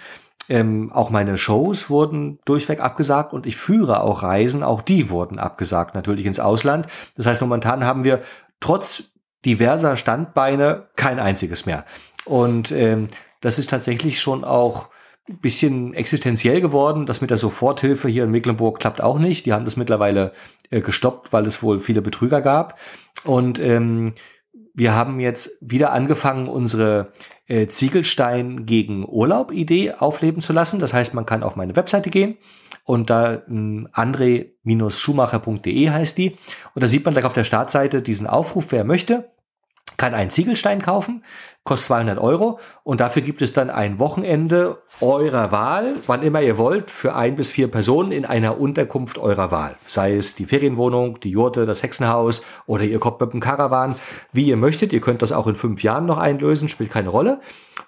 ähm, auch meine Shows wurden durchweg abgesagt und ich führe auch Reisen, auch die wurden abgesagt, natürlich ins Ausland. Das heißt, momentan haben wir trotz diverser Standbeine kein einziges mehr. Und ähm, das ist tatsächlich schon auch bisschen existenziell geworden. Das mit der Soforthilfe hier in Mecklenburg klappt auch nicht. Die haben das mittlerweile äh, gestoppt, weil es wohl viele Betrüger gab. Und ähm, wir haben jetzt wieder angefangen, unsere äh, Ziegelstein gegen Urlaub-Idee aufleben zu lassen. Das heißt, man kann auf meine Webseite gehen und da ähm, andre-schumacher.de heißt die. Und da sieht man gleich auf der Startseite diesen Aufruf, wer möchte kann einen Ziegelstein kaufen, kostet 200 Euro und dafür gibt es dann ein Wochenende eurer Wahl, wann immer ihr wollt, für ein bis vier Personen in einer Unterkunft eurer Wahl. Sei es die Ferienwohnung, die Jurte, das Hexenhaus oder ihr kommt mit dem Karawan, wie ihr möchtet. Ihr könnt das auch in fünf Jahren noch einlösen, spielt keine Rolle.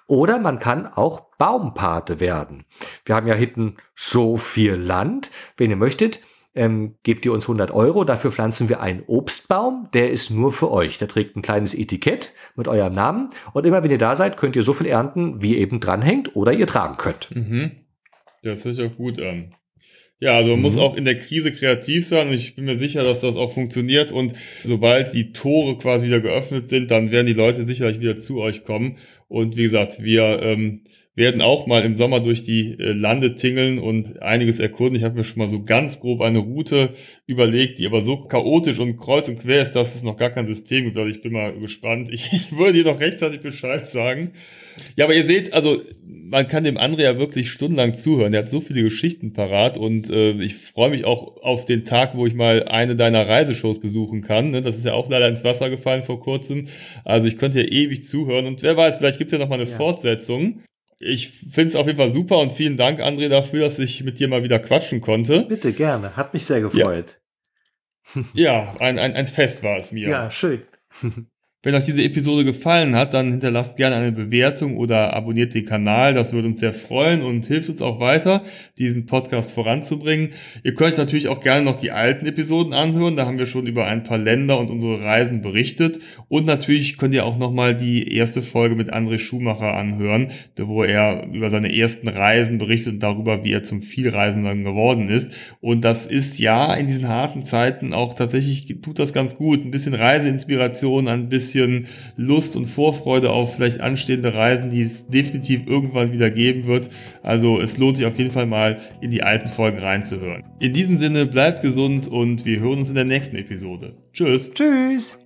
Oder man kann auch Baumpate werden. Wir haben ja hinten so viel Land. Wenn ihr möchtet, ähm, gebt ihr uns 100 Euro, dafür pflanzen wir einen Obstbaum, der ist nur für euch. Der trägt ein kleines Etikett mit eurem Namen und immer wenn ihr da seid, könnt ihr so viel ernten, wie ihr eben dranhängt oder ihr tragen könnt. Mhm. Das hört sich auch gut an. Ja, also man mhm. muss auch in der Krise kreativ sein ich bin mir sicher, dass das auch funktioniert und sobald die Tore quasi wieder geöffnet sind, dann werden die Leute sicherlich wieder zu euch kommen und wie gesagt, wir ähm, werden auch mal im Sommer durch die äh, Lande tingeln und einiges erkunden. Ich habe mir schon mal so ganz grob eine Route überlegt, die aber so chaotisch und kreuz und quer ist, dass es noch gar kein System gibt. Also ich bin mal gespannt. Ich, ich würde dir noch rechtzeitig Bescheid sagen. Ja, aber ihr seht, also man kann dem André ja wirklich stundenlang zuhören. Er hat so viele Geschichten parat und äh, ich freue mich auch auf den Tag, wo ich mal eine deiner Reiseshows besuchen kann. Ne? Das ist ja auch leider ins Wasser gefallen vor kurzem. Also ich könnte ja ewig zuhören und wer weiß, vielleicht gibt es ja noch mal eine ja. Fortsetzung ich finde es auf jeden Fall super und vielen Dank, André, dafür, dass ich mit dir mal wieder quatschen konnte. Bitte, gerne. Hat mich sehr gefreut. Ja, ja ein, ein, ein Fest war es mir. Ja, schön. Wenn euch diese Episode gefallen hat, dann hinterlasst gerne eine Bewertung oder abonniert den Kanal. Das würde uns sehr freuen und hilft uns auch weiter, diesen Podcast voranzubringen. Ihr könnt natürlich auch gerne noch die alten Episoden anhören. Da haben wir schon über ein paar Länder und unsere Reisen berichtet. Und natürlich könnt ihr auch nochmal die erste Folge mit André Schumacher anhören, wo er über seine ersten Reisen berichtet und darüber, wie er zum Vielreisenden geworden ist. Und das ist ja in diesen harten Zeiten auch tatsächlich, tut das ganz gut. Ein bisschen Reiseinspiration, ein bisschen bisschen Lust und Vorfreude auf vielleicht anstehende Reisen, die es definitiv irgendwann wieder geben wird. Also es lohnt sich auf jeden Fall mal in die alten Folgen reinzuhören. In diesem Sinne bleibt gesund und wir hören uns in der nächsten Episode. Tschüss. Tschüss.